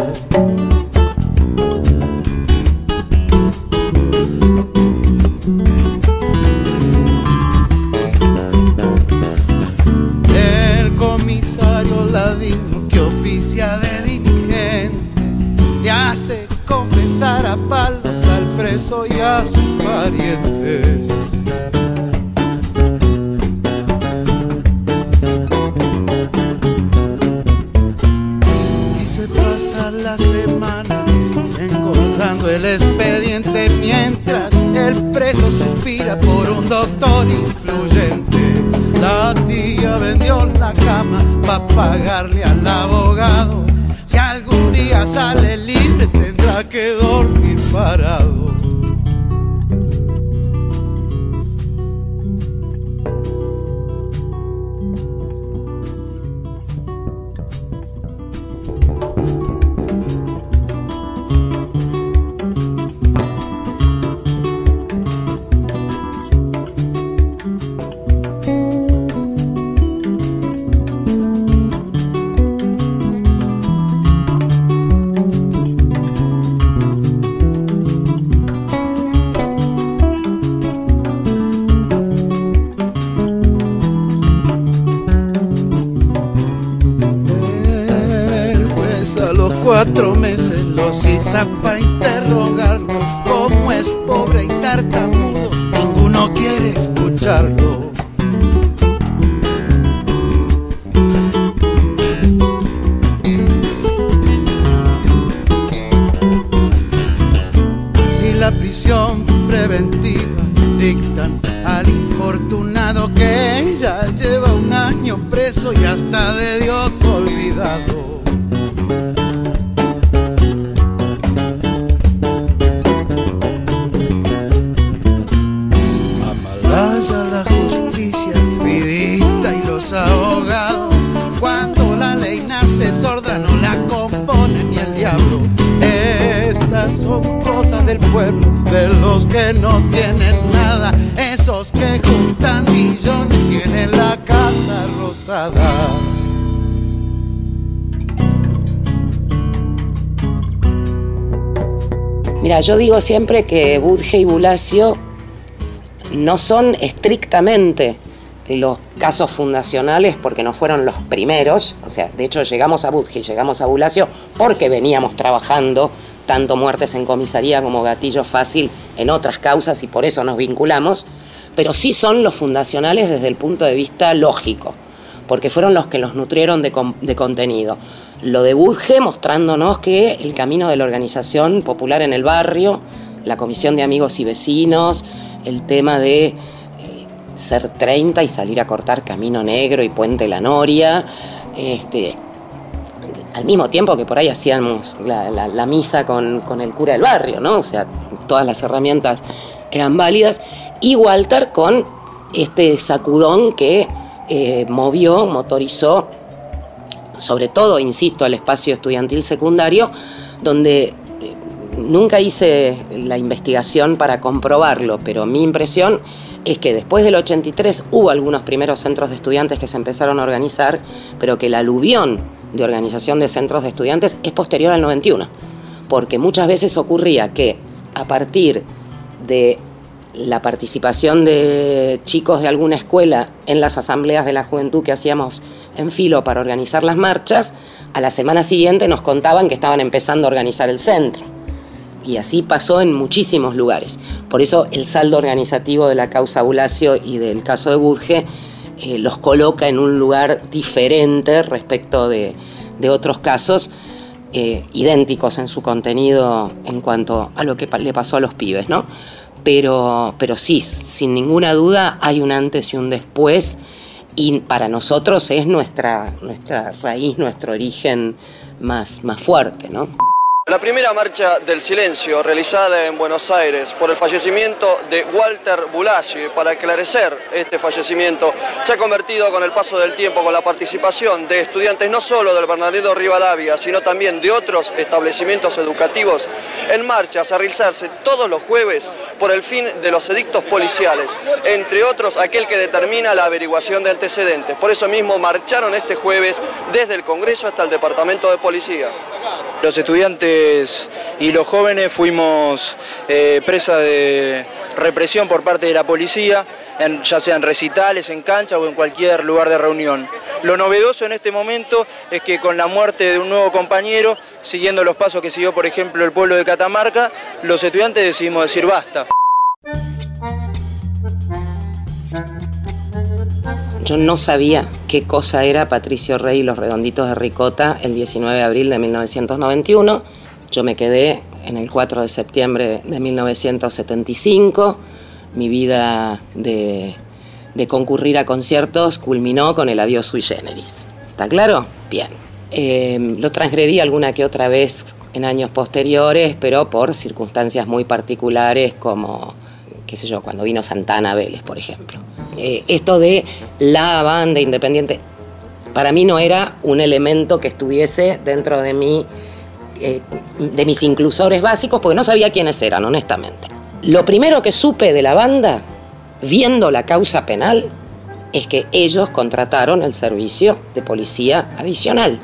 Cuatro meses lo cita yo digo siempre que Budge y Bulacio no son estrictamente los casos fundacionales porque no fueron los primeros, o sea, de hecho llegamos a Budge y llegamos a Bulacio porque veníamos trabajando tanto muertes en comisaría como gatillo fácil en otras causas y por eso nos vinculamos, pero sí son los fundacionales desde el punto de vista lógico, porque fueron los que los nutrieron de, de contenido. Lo de Budge mostrándonos que el camino de la organización popular en el barrio, la comisión de amigos y vecinos, el tema de eh, ser 30 y salir a cortar Camino Negro y Puente La Noria, este, al mismo tiempo que por ahí hacíamos la, misa con, con el cura del barrio, ¿no? O sea, todas las herramientas eran válidas. Y Walter con este sacudón que eh, movió, motorizó, sobre todo, insisto, al espacio estudiantil secundario, donde eh, nunca hice la investigación para comprobarlo, pero mi impresión es que después del 83 hubo algunos primeros centros de estudiantes que se empezaron a organizar, pero que el aluvión de organización de centros de estudiantes es posterior al 91, porque muchas veces ocurría que a partir de la participación de chicos de alguna escuela en las asambleas de la juventud que hacíamos en filo para organizar las marchas, a la semana siguiente nos contaban que estaban empezando a organizar el centro. Y así pasó en muchísimos lugares. Por eso el saldo organizativo de la causa Bulacio y del caso de Budge eh, los coloca en un lugar diferente respecto de, otros casos eh, idénticos en su contenido en cuanto a lo que le pasó a los pibes, ¿no? Pero, pero sí, sin ninguna duda hay un antes y un después y para nosotros es nuestra, nuestra raíz, nuestro origen más, más fuerte, ¿no? La primera marcha del silencio realizada en Buenos Aires por el fallecimiento de Walter Bulassi, para esclarecer este fallecimiento, se ha convertido con el paso del tiempo, con la participación de estudiantes no solo del Bernardino Rivadavia, sino también de otros establecimientos educativos, en marchas a realizarse todos los jueves por el fin de los edictos policiales, entre otros aquel que determina la averiguación de antecedentes. Por eso mismo marcharon este jueves desde el Congreso hasta el Departamento de Policía. Los estudiantes y los jóvenes fuimos eh, presa de represión por parte de la policía, ya sea en recitales, en cancha o en cualquier lugar de reunión. Lo novedoso en este momento es que con la muerte de un nuevo compañero, siguiendo los pasos que siguió por ejemplo el pueblo de Catamarca, los estudiantes decidimos decir basta. Yo no sabía qué cosa era Patricio Rey y los redonditos de Ricota el 19 de abril de 1991. Yo me quedé en el 4 de septiembre de 1975. Mi vida de, concurrir a conciertos culminó con el adiós sui generis. ¿Está claro? Bien. Em, lo transgredí alguna que otra vez en años posteriores, pero por circunstancias muy particulares como, qué sé yo, cuando vino Santana Vélez, por ejemplo. Eh, esto de la banda independiente, para mí no era un elemento que estuviese dentro de, mí, eh, de mis inclusores básicos, porque no sabía quiénes eran, honestamente. Lo primero que supe de la banda, viendo la causa penal, es que ellos contrataron el servicio de policía adicional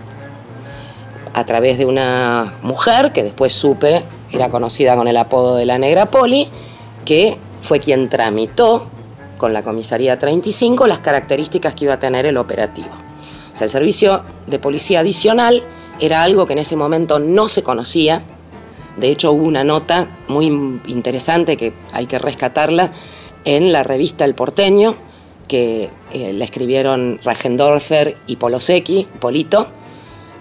a través de una mujer que después supe era conocida con el apodo de la Negra Poli, que fue quien tramitó con la comisaría 35 las características que iba a tener el operativo. O sea, el servicio de policía adicional era algo que en ese momento no se conocía. De hecho, hubo una nota muy interesante que hay que rescatarla en la revista El Porteño, que eh, la escribieron Ragendorfer y Polosecki, Polito,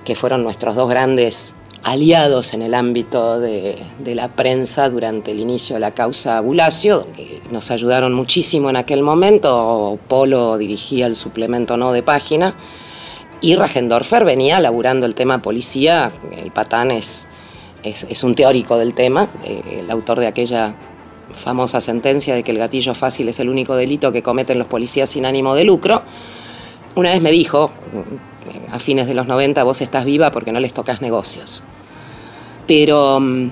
que fueron nuestros dos grandes aliados en el ámbito de, la prensa durante el inicio de la causa Bulacio, nos ayudaron muchísimo en aquel momento. Polo dirigía el suplemento no de página y Ragendorfer venía laburando el tema policía. El patán es, es, un teórico del tema, eh, el autor de aquella famosa sentencia de que el gatillo fácil es el único delito que cometen los policías sin ánimo de lucro. Una vez me dijo, a fines de los 90, vos estás viva porque no les tocas negocios. Pero mm,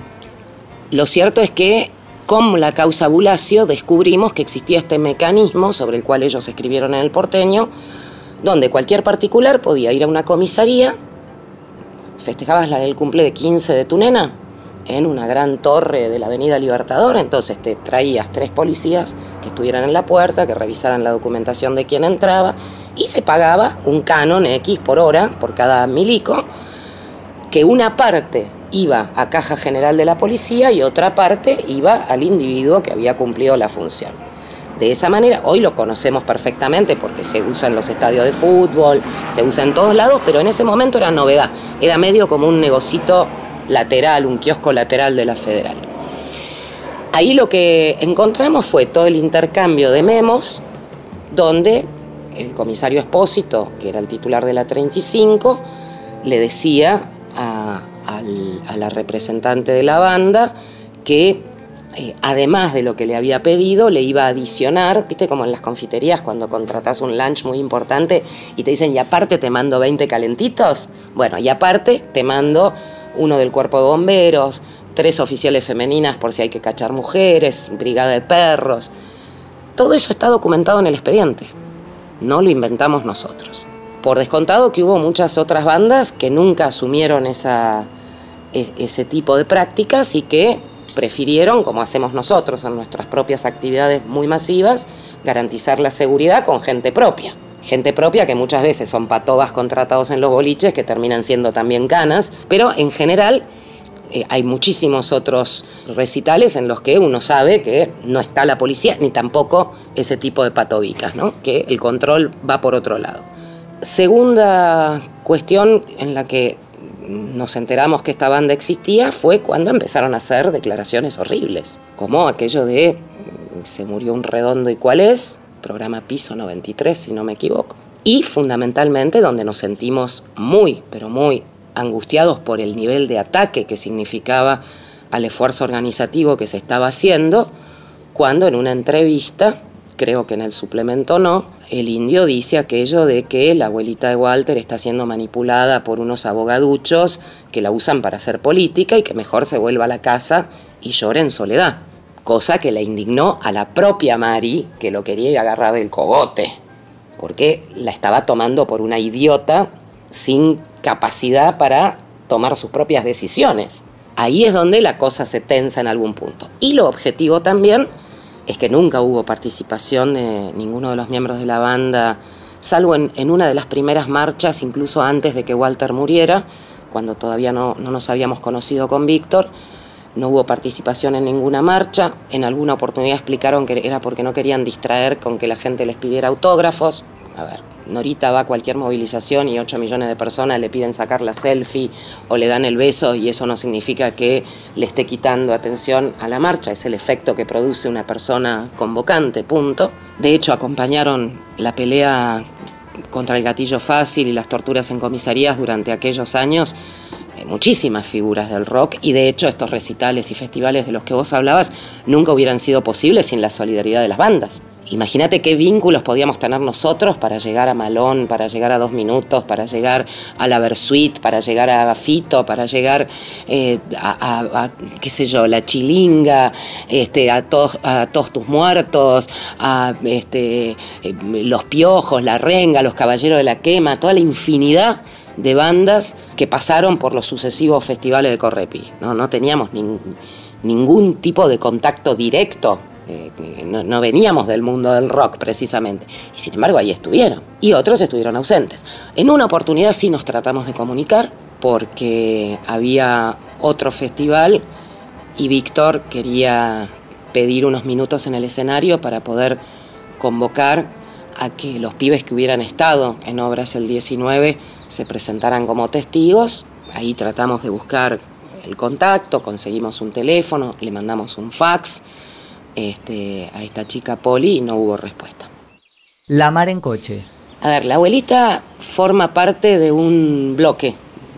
lo cierto es que con la causa Bulacio descubrimos que existía este mecanismo sobre el cual ellos escribieron en el porteño, donde cualquier particular podía ir a una comisaría, festejabas la del cumple de 15 de tu nena en una gran torre de la Avenida Libertador, entonces te traías tres policías que estuvieran en la puerta, que revisaran la documentación de quien entraba, y se pagaba un canon X por hora por cada milico, que una parte iba a Caja General de la Policía y otra parte iba al individuo que había cumplido la función. De esa manera, hoy lo conocemos perfectamente porque se usa en los estadios de fútbol, se usa en todos lados, pero en ese momento era novedad, era medio como un negocito lateral, un kiosco lateral de la Federal. Ahí lo que encontramos fue todo el intercambio de memos donde el comisario Espósito, que era el titular de la 35, le decía a, la representante de la banda que eh, además de lo que le había pedido, le iba a adicionar, viste como en las confiterías cuando contratas un lunch muy importante y te dicen, y aparte te mando 20 calentitos, bueno, y aparte te mando uno del cuerpo de bomberos, tres oficiales femeninas por si hay que cachar mujeres, brigada de perros. Todo eso está documentado en el expediente, no lo inventamos nosotros. Por descontado que hubo muchas otras bandas que nunca asumieron e, ese tipo de prácticas y que prefirieron, como hacemos nosotros en nuestras propias actividades muy masivas, garantizar la seguridad con gente propia. Gente propia que muchas veces son patobas contratados en los boliches que terminan siendo también canas, pero en general eh, hay muchísimos otros recitales en los que uno sabe que no está la policía ni tampoco ese tipo de patobicas, ¿no? que el control va por otro lado. Segunda cuestión en la que nos enteramos que esta banda existía fue cuando empezaron a hacer declaraciones horribles, como aquello de se murió un redondo y cuál es, programa Piso 93 si no me equivoco, y fundamentalmente donde nos sentimos muy, pero muy angustiados por el nivel de ataque que significaba al esfuerzo organizativo que se estaba haciendo, cuando en una entrevista creo que en el suplemento no, el indio dice aquello de que la abuelita de Walter está siendo manipulada por unos abogaduchos que la usan para hacer política y que mejor se vuelva a la casa y llore en soledad. Cosa que le indignó a la propia Mari, que lo quería ir a del cogote, porque la estaba tomando por una idiota sin capacidad para tomar sus propias decisiones. Ahí es donde la cosa se tensa en algún punto. Y lo objetivo también es que nunca hubo participación de ninguno de los miembros de la banda, salvo en, una de las primeras marchas, incluso antes de que Walter muriera, cuando todavía no, no nos habíamos conocido con Víctor. No hubo participación en ninguna marcha. En alguna oportunidad explicaron que era porque no querían distraer con que la gente les pidiera autógrafos. A ver, Norita va a cualquier movilización y 8 millones de personas le piden sacar la selfie o le dan el beso y eso no significa que le esté quitando atención a la marcha, es el efecto que produce una persona convocante, punto. De hecho, acompañaron la pelea contra el gatillo fácil y las torturas en comisarías durante aquellos años eh, muchísimas figuras del rock y de hecho estos recitales y festivales de los que vos hablabas nunca hubieran sido posibles sin la solidaridad de las bandas. Imagínate qué vínculos podíamos tener nosotros para llegar a Malón, para llegar a Dos Minutos, para llegar a la Versuit, para llegar a Fito, para llegar eh, a, qué sé yo, la Chilinga, este, a, todos, a todos tus muertos, a este, eh, Los Piojos, La Renga, Los Caballeros de la Quema, toda la infinidad de bandas que pasaron por los sucesivos festivales de Correpi. No, no teníamos ningún tipo de contacto directo eh, no, veníamos del mundo del rock precisamente, y sin embargo ahí estuvieron, y otros estuvieron ausentes. En una oportunidad sí nos tratamos de comunicar, porque había otro festival y Víctor quería pedir unos minutos en el escenario para poder convocar a que los pibes que hubieran estado en obras el 19 se presentaran como testigos. Ahí tratamos de buscar el contacto, conseguimos un teléfono, le mandamos un fax este, a esta chica Poli y no hubo respuesta. La mar en coche. A ver, la abuelita forma parte de un bloque,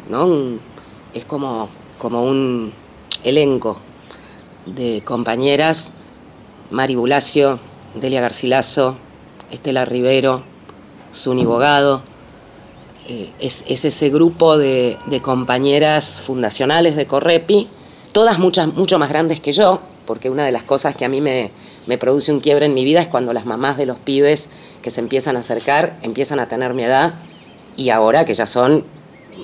¿no? es como, como un elenco de compañeras, Mari Bulacio, Delia Garcilaso, Estela Rivero, Suni Bogado. Eh, es, ese grupo de, de, compañeras fundacionales de Correpi, todas muchas, mucho más grandes que yo, porque una de las cosas que a mí me, produce un quiebre en mi vida es cuando las mamás de los pibes que se empiezan a acercar empiezan a tener mi edad y ahora que ya son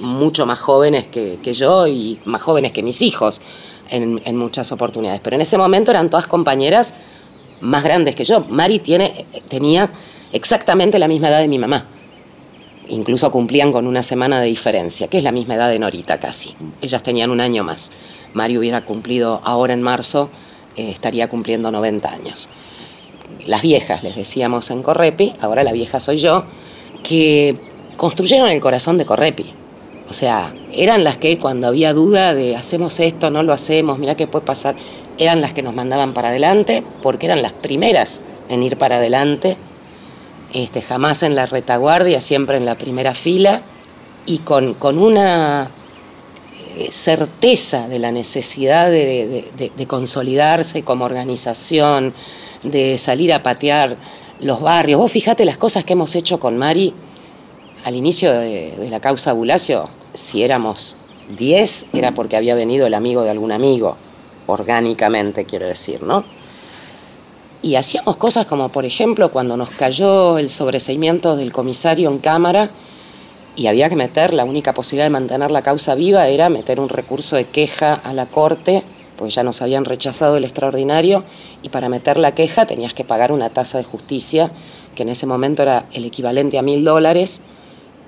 mucho más jóvenes que, yo y más jóvenes que mis hijos en, muchas oportunidades. Pero en ese momento eran todas compañeras más grandes que yo. Mari tiene, tenía exactamente la misma edad de mi mamá. Incluso cumplían con una semana de diferencia, que es la misma edad de Norita casi. Ellas tenían un año más. Mari hubiera cumplido ahora en marzo eh, estaría cumpliendo 90 años. Las viejas, les decíamos en Correpi, ahora la vieja soy yo, que construyeron el corazón de Correpi. O sea, eran las que cuando había duda de hacemos esto, no lo hacemos, mira qué puede pasar, eran las que nos mandaban para adelante, porque eran las primeras en ir para adelante, este, jamás en la retaguardia, siempre en la primera fila, y con, con una certeza de la necesidad de, consolidarse como organización, de salir a patear los barrios. Vos fíjate las cosas que hemos hecho con Mari al inicio de, la causa Bulacio. Si éramos 10, era porque había venido el amigo de algún amigo, orgánicamente quiero decir, ¿no? Y hacíamos cosas como, por ejemplo, cuando nos cayó el sobreseimiento del comisario en cámara, y había que meter, la única posibilidad de mantener la causa viva era meter un recurso de queja a la Corte porque ya nos habían rechazado el extraordinario y para meter la queja tenías que pagar una tasa de justicia que en ese momento era el equivalente a mil dólares,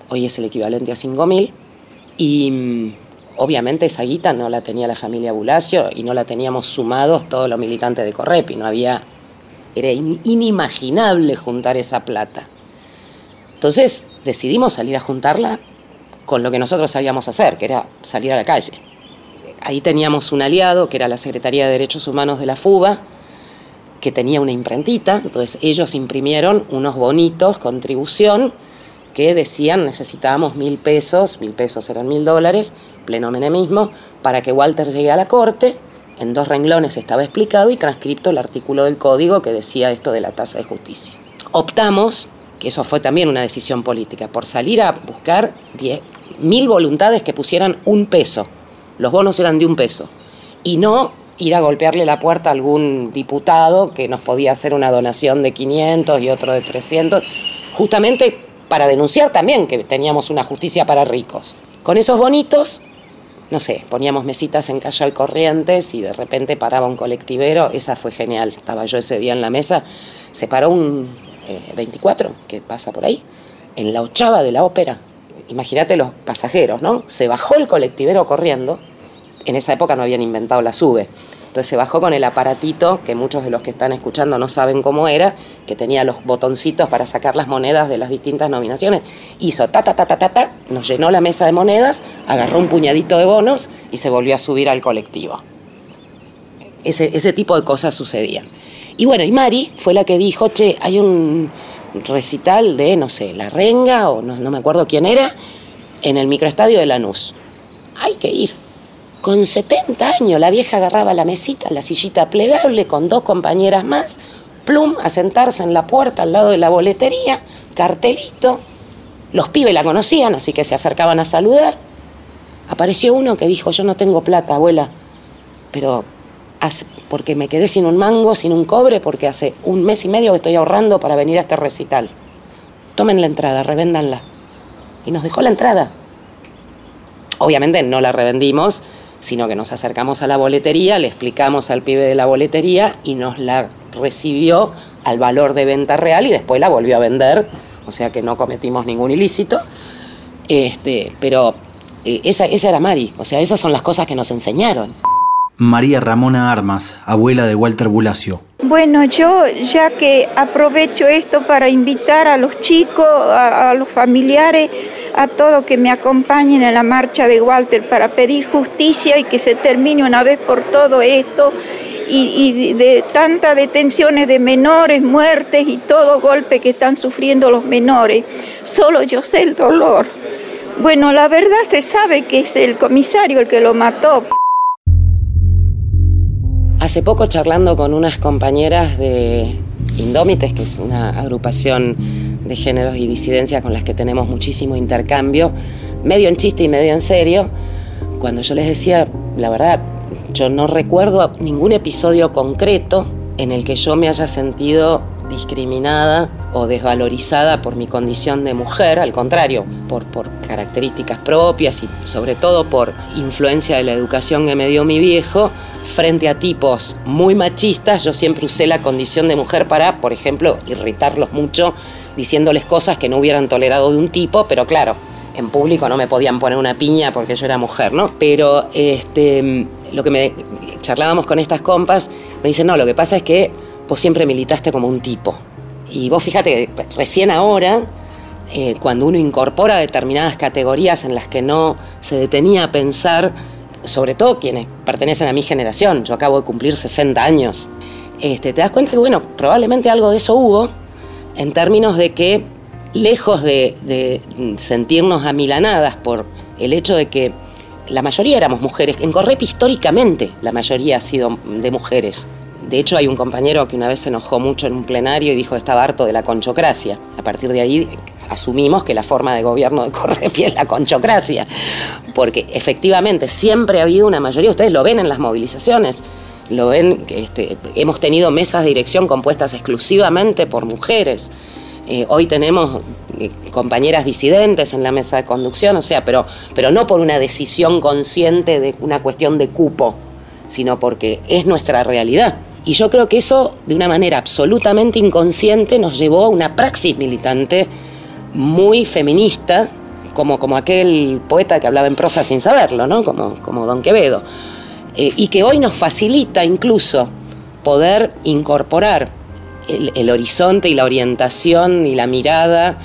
hoy es el equivalente a cinco mil, y mm, obviamente esa guita no la tenía la familia Bulacio y no la teníamos sumados todos los militantes de Correpi, no había, era inimaginable juntar esa plata. Entonces decidimos salir a juntarla con lo que nosotros sabíamos hacer, que era salir a la calle. Ahí teníamos un aliado, que era la Secretaría de Derechos Humanos de la FUBA, que tenía una imprentita, entonces ellos imprimieron unos bonitos, contribución, que decían necesitábamos mil pesos, mil pesos eran mil dólares, pleno menemismo, para que Walter llegue a la corte. En dos renglones estaba explicado y transcripto el artículo del código que decía esto de la tasa de justicia. Optamos, eso fue también una decisión política, por salir a buscar mil voluntades que pusieran un peso. Los bonos eran de un peso. Y no ir a golpearle la puerta a algún diputado que nos podía hacer una donación de 500 y otro de 300, justamente para denunciar también que teníamos una justicia para ricos. Con esos bonitos, no sé, poníamos mesitas en Callao y Corrientes y de repente paraba un colectivero, esa fue genial, estaba yo ese día en la mesa, se paró un 24 eh, que pasa por ahí, en la ochava de la ópera, imagínate los pasajeros, ¿no? Se bajó el colectivero corriendo, en esa época no habían inventado la sube, entonces se bajó con el aparatito, que muchos de los que están escuchando no saben cómo era, que tenía los botoncitos para sacar las monedas de las distintas nominaciones. Hizo ta, ta, ta, ta, ta, ta, nos llenó la mesa de monedas, agarró un puñadito de bonos y se volvió a subir al colectivo. Ese, ese tipo de cosas sucedían. Y bueno, y Mari fue la que dijo, che, hay un recital de, no sé, La Renga, o no, no me acuerdo quién era, en el microestadio de Lanús. Hay que ir con 70 años la vieja agarraba la mesita, la sillita plegable con dos compañeras más, plum, a sentarse en la puerta al lado de la boletería, cartelito. Los pibes la conocían, así que se acercaban a saludar. Apareció uno que dijo, yo no tengo plata, abuela, pero porque me quedé sin un mango, sin un cobre, porque hace un mes y medio que estoy ahorrando para venir a este recital. Tomen la entrada, revéndanla. Y nos dejó la entrada. Obviamente no la revendimos, sino que nos acercamos a la boletería, le explicamos al pibe de la boletería y nos la recibió al valor de venta real y después la volvió a vender, o sea que no cometimos ningún ilícito. Este, pero eh, esa, esa era Mari, o sea, esas son las cosas que nos enseñaron. María Ramona Armas, abuela de Walter Bulacio. Bueno, yo ya que aprovecho esto para invitar a los chicos, a, los familiares, a todos que me acompañen en la marcha de Walter para pedir justicia y que se termine una vez por todo esto y, de tantas detenciones de menores, muertes y todo golpe que están sufriendo los menores. Solo yo sé el dolor. Bueno, la verdad se sabe que es el comisario el que lo mató. Hace poco charlando con unas compañeras de Indómites, que es una agrupación de géneros y disidencias con las que tenemos muchísimo intercambio, medio en chiste y medio en serio, cuando yo les decía, la verdad, yo no recuerdo ningún episodio concreto en el que yo me haya sentido discriminada o desvalorizada por mi condición de mujer, al contrario, por, por características propias y sobre todo por influencia de la educación que me dio mi viejo, frente a tipos muy machistas, yo siempre usé la condición de mujer para, por ejemplo, irritarlos mucho diciéndoles cosas que no hubieran tolerado de un tipo, pero claro, en público no me podían poner una piña porque yo era mujer, ¿no? Pero este, lo que me charlábamos con estas compas, me dicen, no, lo que pasa es que vos siempre militaste como un tipo. Y vos fíjate recién ahora, eh, cuando uno incorpora determinadas categorías en las que no se detenía a pensar, sobre todo quienes pertenecen a mi generación, yo acabo de cumplir 60 años, este, te das cuenta que, bueno, probablemente algo de eso hubo, en términos de que, lejos de, de sentirnos amilanadas por el hecho de que la mayoría éramos mujeres, en Correp históricamente la mayoría ha sido de mujeres, de hecho, hay un compañero que una vez se enojó mucho en un plenario y dijo que estaba harto de la conchocracia. A partir de ahí asumimos que la forma de gobierno de Correpi es la conchocracia, porque efectivamente siempre ha habido una mayoría, ustedes lo ven en las movilizaciones, lo ven, este, hemos tenido mesas de dirección compuestas exclusivamente por mujeres. Eh, hoy tenemos eh, compañeras disidentes en la mesa de conducción, o sea, pero, pero no por una decisión consciente de una cuestión de cupo, sino porque es nuestra realidad. Y yo creo que eso, de una manera absolutamente inconsciente, nos llevó a una praxis militante muy feminista, como, como aquel poeta que hablaba en prosa sin saberlo, ¿no? como, como Don Quevedo, eh, y que hoy nos facilita incluso poder incorporar el, el horizonte y la orientación y la mirada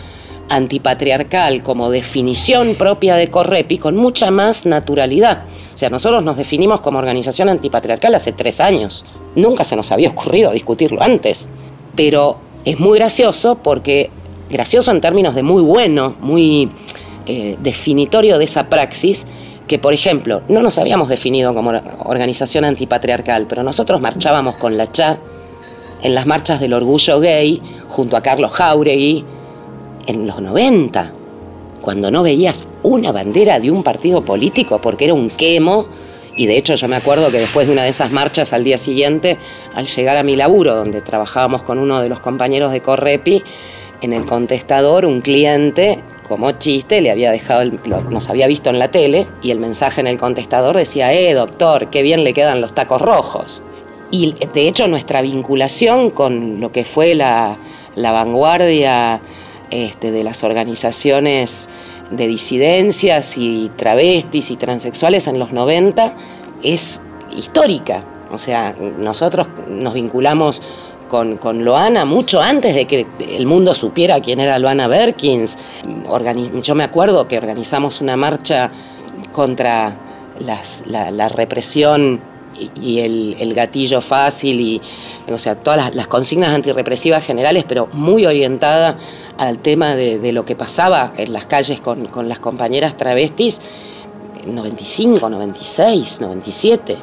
antipatriarcal como definición propia de Correpi con mucha más naturalidad. O sea, nosotros nos definimos como organización antipatriarcal hace tres años. Nunca se nos había ocurrido discutirlo antes. Pero es muy gracioso porque, gracioso en términos de muy bueno, muy eh, definitorio de esa praxis, que por ejemplo, no nos habíamos definido como organización antipatriarcal, pero nosotros marchábamos con la CHA en las marchas del orgullo gay junto a Carlos Jauregui en los 90, cuando no veías una bandera de un partido político porque era un quemo. Y de hecho yo me acuerdo que después de una de esas marchas al día siguiente, al llegar a mi laburo, donde trabajábamos con uno de los compañeros de Correpi, en el contestador un cliente, como chiste, le había dejado, nos había visto en la tele y el mensaje en el contestador decía, eh, doctor, qué bien le quedan los tacos rojos. Y de hecho nuestra vinculación con lo que fue la, la vanguardia este, de las organizaciones de disidencias y travestis y transexuales en los 90 es histórica. O sea, nosotros nos vinculamos con, con, Loana mucho antes de que el mundo supiera quién era Loana Berkins. yo me acuerdo que organizamos una marcha contra la, represión y el, gatillo fácil y o sea todas las, consignas antirrepresivas generales pero muy orientada al tema de, lo que pasaba en las calles con, las compañeras travestis, 95, 96, 97.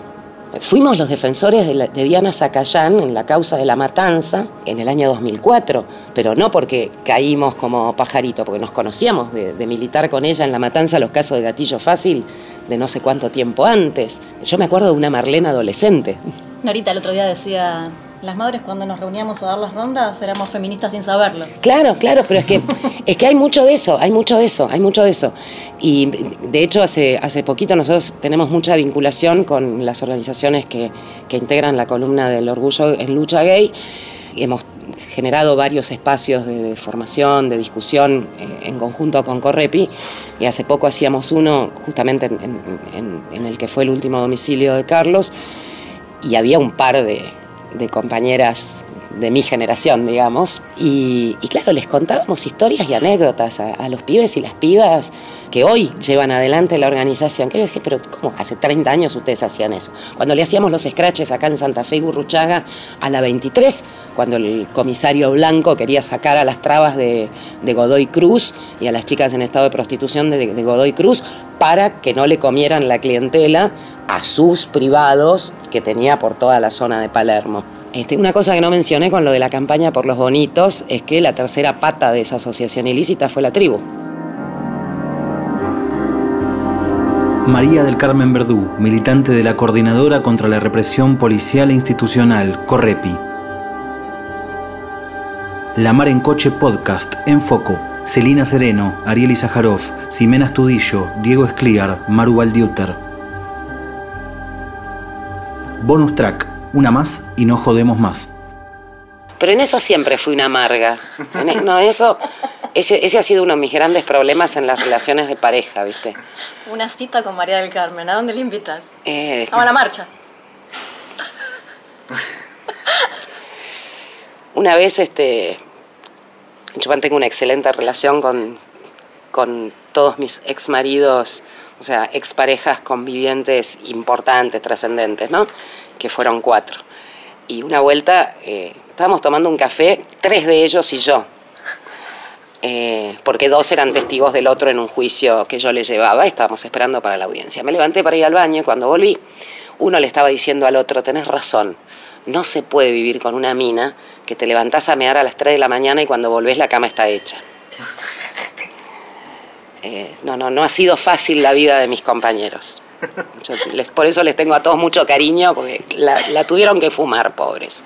Fuimos los defensores de, Diana Zacayán en la causa de la matanza en el año 2004, pero no porque caímos como pajarito, porque nos conocíamos de, de, militar con ella en la matanza los casos de gatillo fácil de no sé cuánto tiempo antes. Yo me acuerdo de una Marlena adolescente. Norita el otro día decía, las madres cuando nos reuníamos a dar las rondas éramos feministas sin saberlo. Claro, claro, pero es que, es que hay mucho de eso, hay mucho de eso, hay mucho de eso. Y de hecho hace, hace poquito nosotros tenemos mucha vinculación con las organizaciones que, que integran la columna del orgullo en lucha gay. Hemos generado varios espacios de, formación, de discusión eh, en conjunto con Correpi y hace poco hacíamos uno justamente en el que fue el último domicilio de Carlos y había un par de, de compañeras de mi generación, digamos. Y, claro, les contábamos historias y anécdotas a, los pibes y las pibas que hoy llevan adelante la organización. Que yo decía, pero ¿cómo? Hace 30 años ustedes hacían eso. Cuando le hacíamos los scratches acá en Santa Fe y Gurruchaga a la 23, cuando el comisario Blanco quería sacar a las trabas de, Godoy Cruz y a las chicas en estado de prostitución de, de Godoy Cruz para que no le comieran la clientela a sus privados que tenía por toda la zona de Palermo. Este, una cosa que no mencioné con lo de la campaña por los bonitos es que la tercera pata de esa asociación ilícita fue la tribu. María del Carmen Verdú, militante de la Coordinadora contra la Represión Policial e Institucional, Correpi. La Mar en Coche Podcast, en Foco. Celina Sereno, Ariel Izajarov, Ximena Astudillo, Diego Escliar, Maru Valdiuter. Bonus track, una más y no jodemos más. Pero en eso siempre fui una amarga. No, eso, ese, ese, ha sido uno de mis grandes problemas en las relaciones de pareja, ¿viste? Una cita con María del Carmen, ¿a dónde le invitas? Eh, a la marcha. Una vez, este, yo mantengo una excelente relación con, con todos mis ex maridos, o sea, exparejas convivientes importantes, trascendentes, ¿no? Que fueron cuatro. Y una vuelta eh, estábamos tomando un café, tres de ellos y yo, eh, porque dos eran testigos del otro en un juicio que yo le llevaba, estábamos esperando para la audiencia. Me levanté para ir al baño y cuando volví, uno le estaba diciendo al otro, tenés razón, no se puede vivir con una mina que te levantás a mear a las 3 de la mañana y cuando volvés la cama está hecha. Eh, no, no, no ha sido fácil la vida de mis compañeros. por eso les tengo a todos mucho cariño, porque la, tuvieron que fumar, pobres.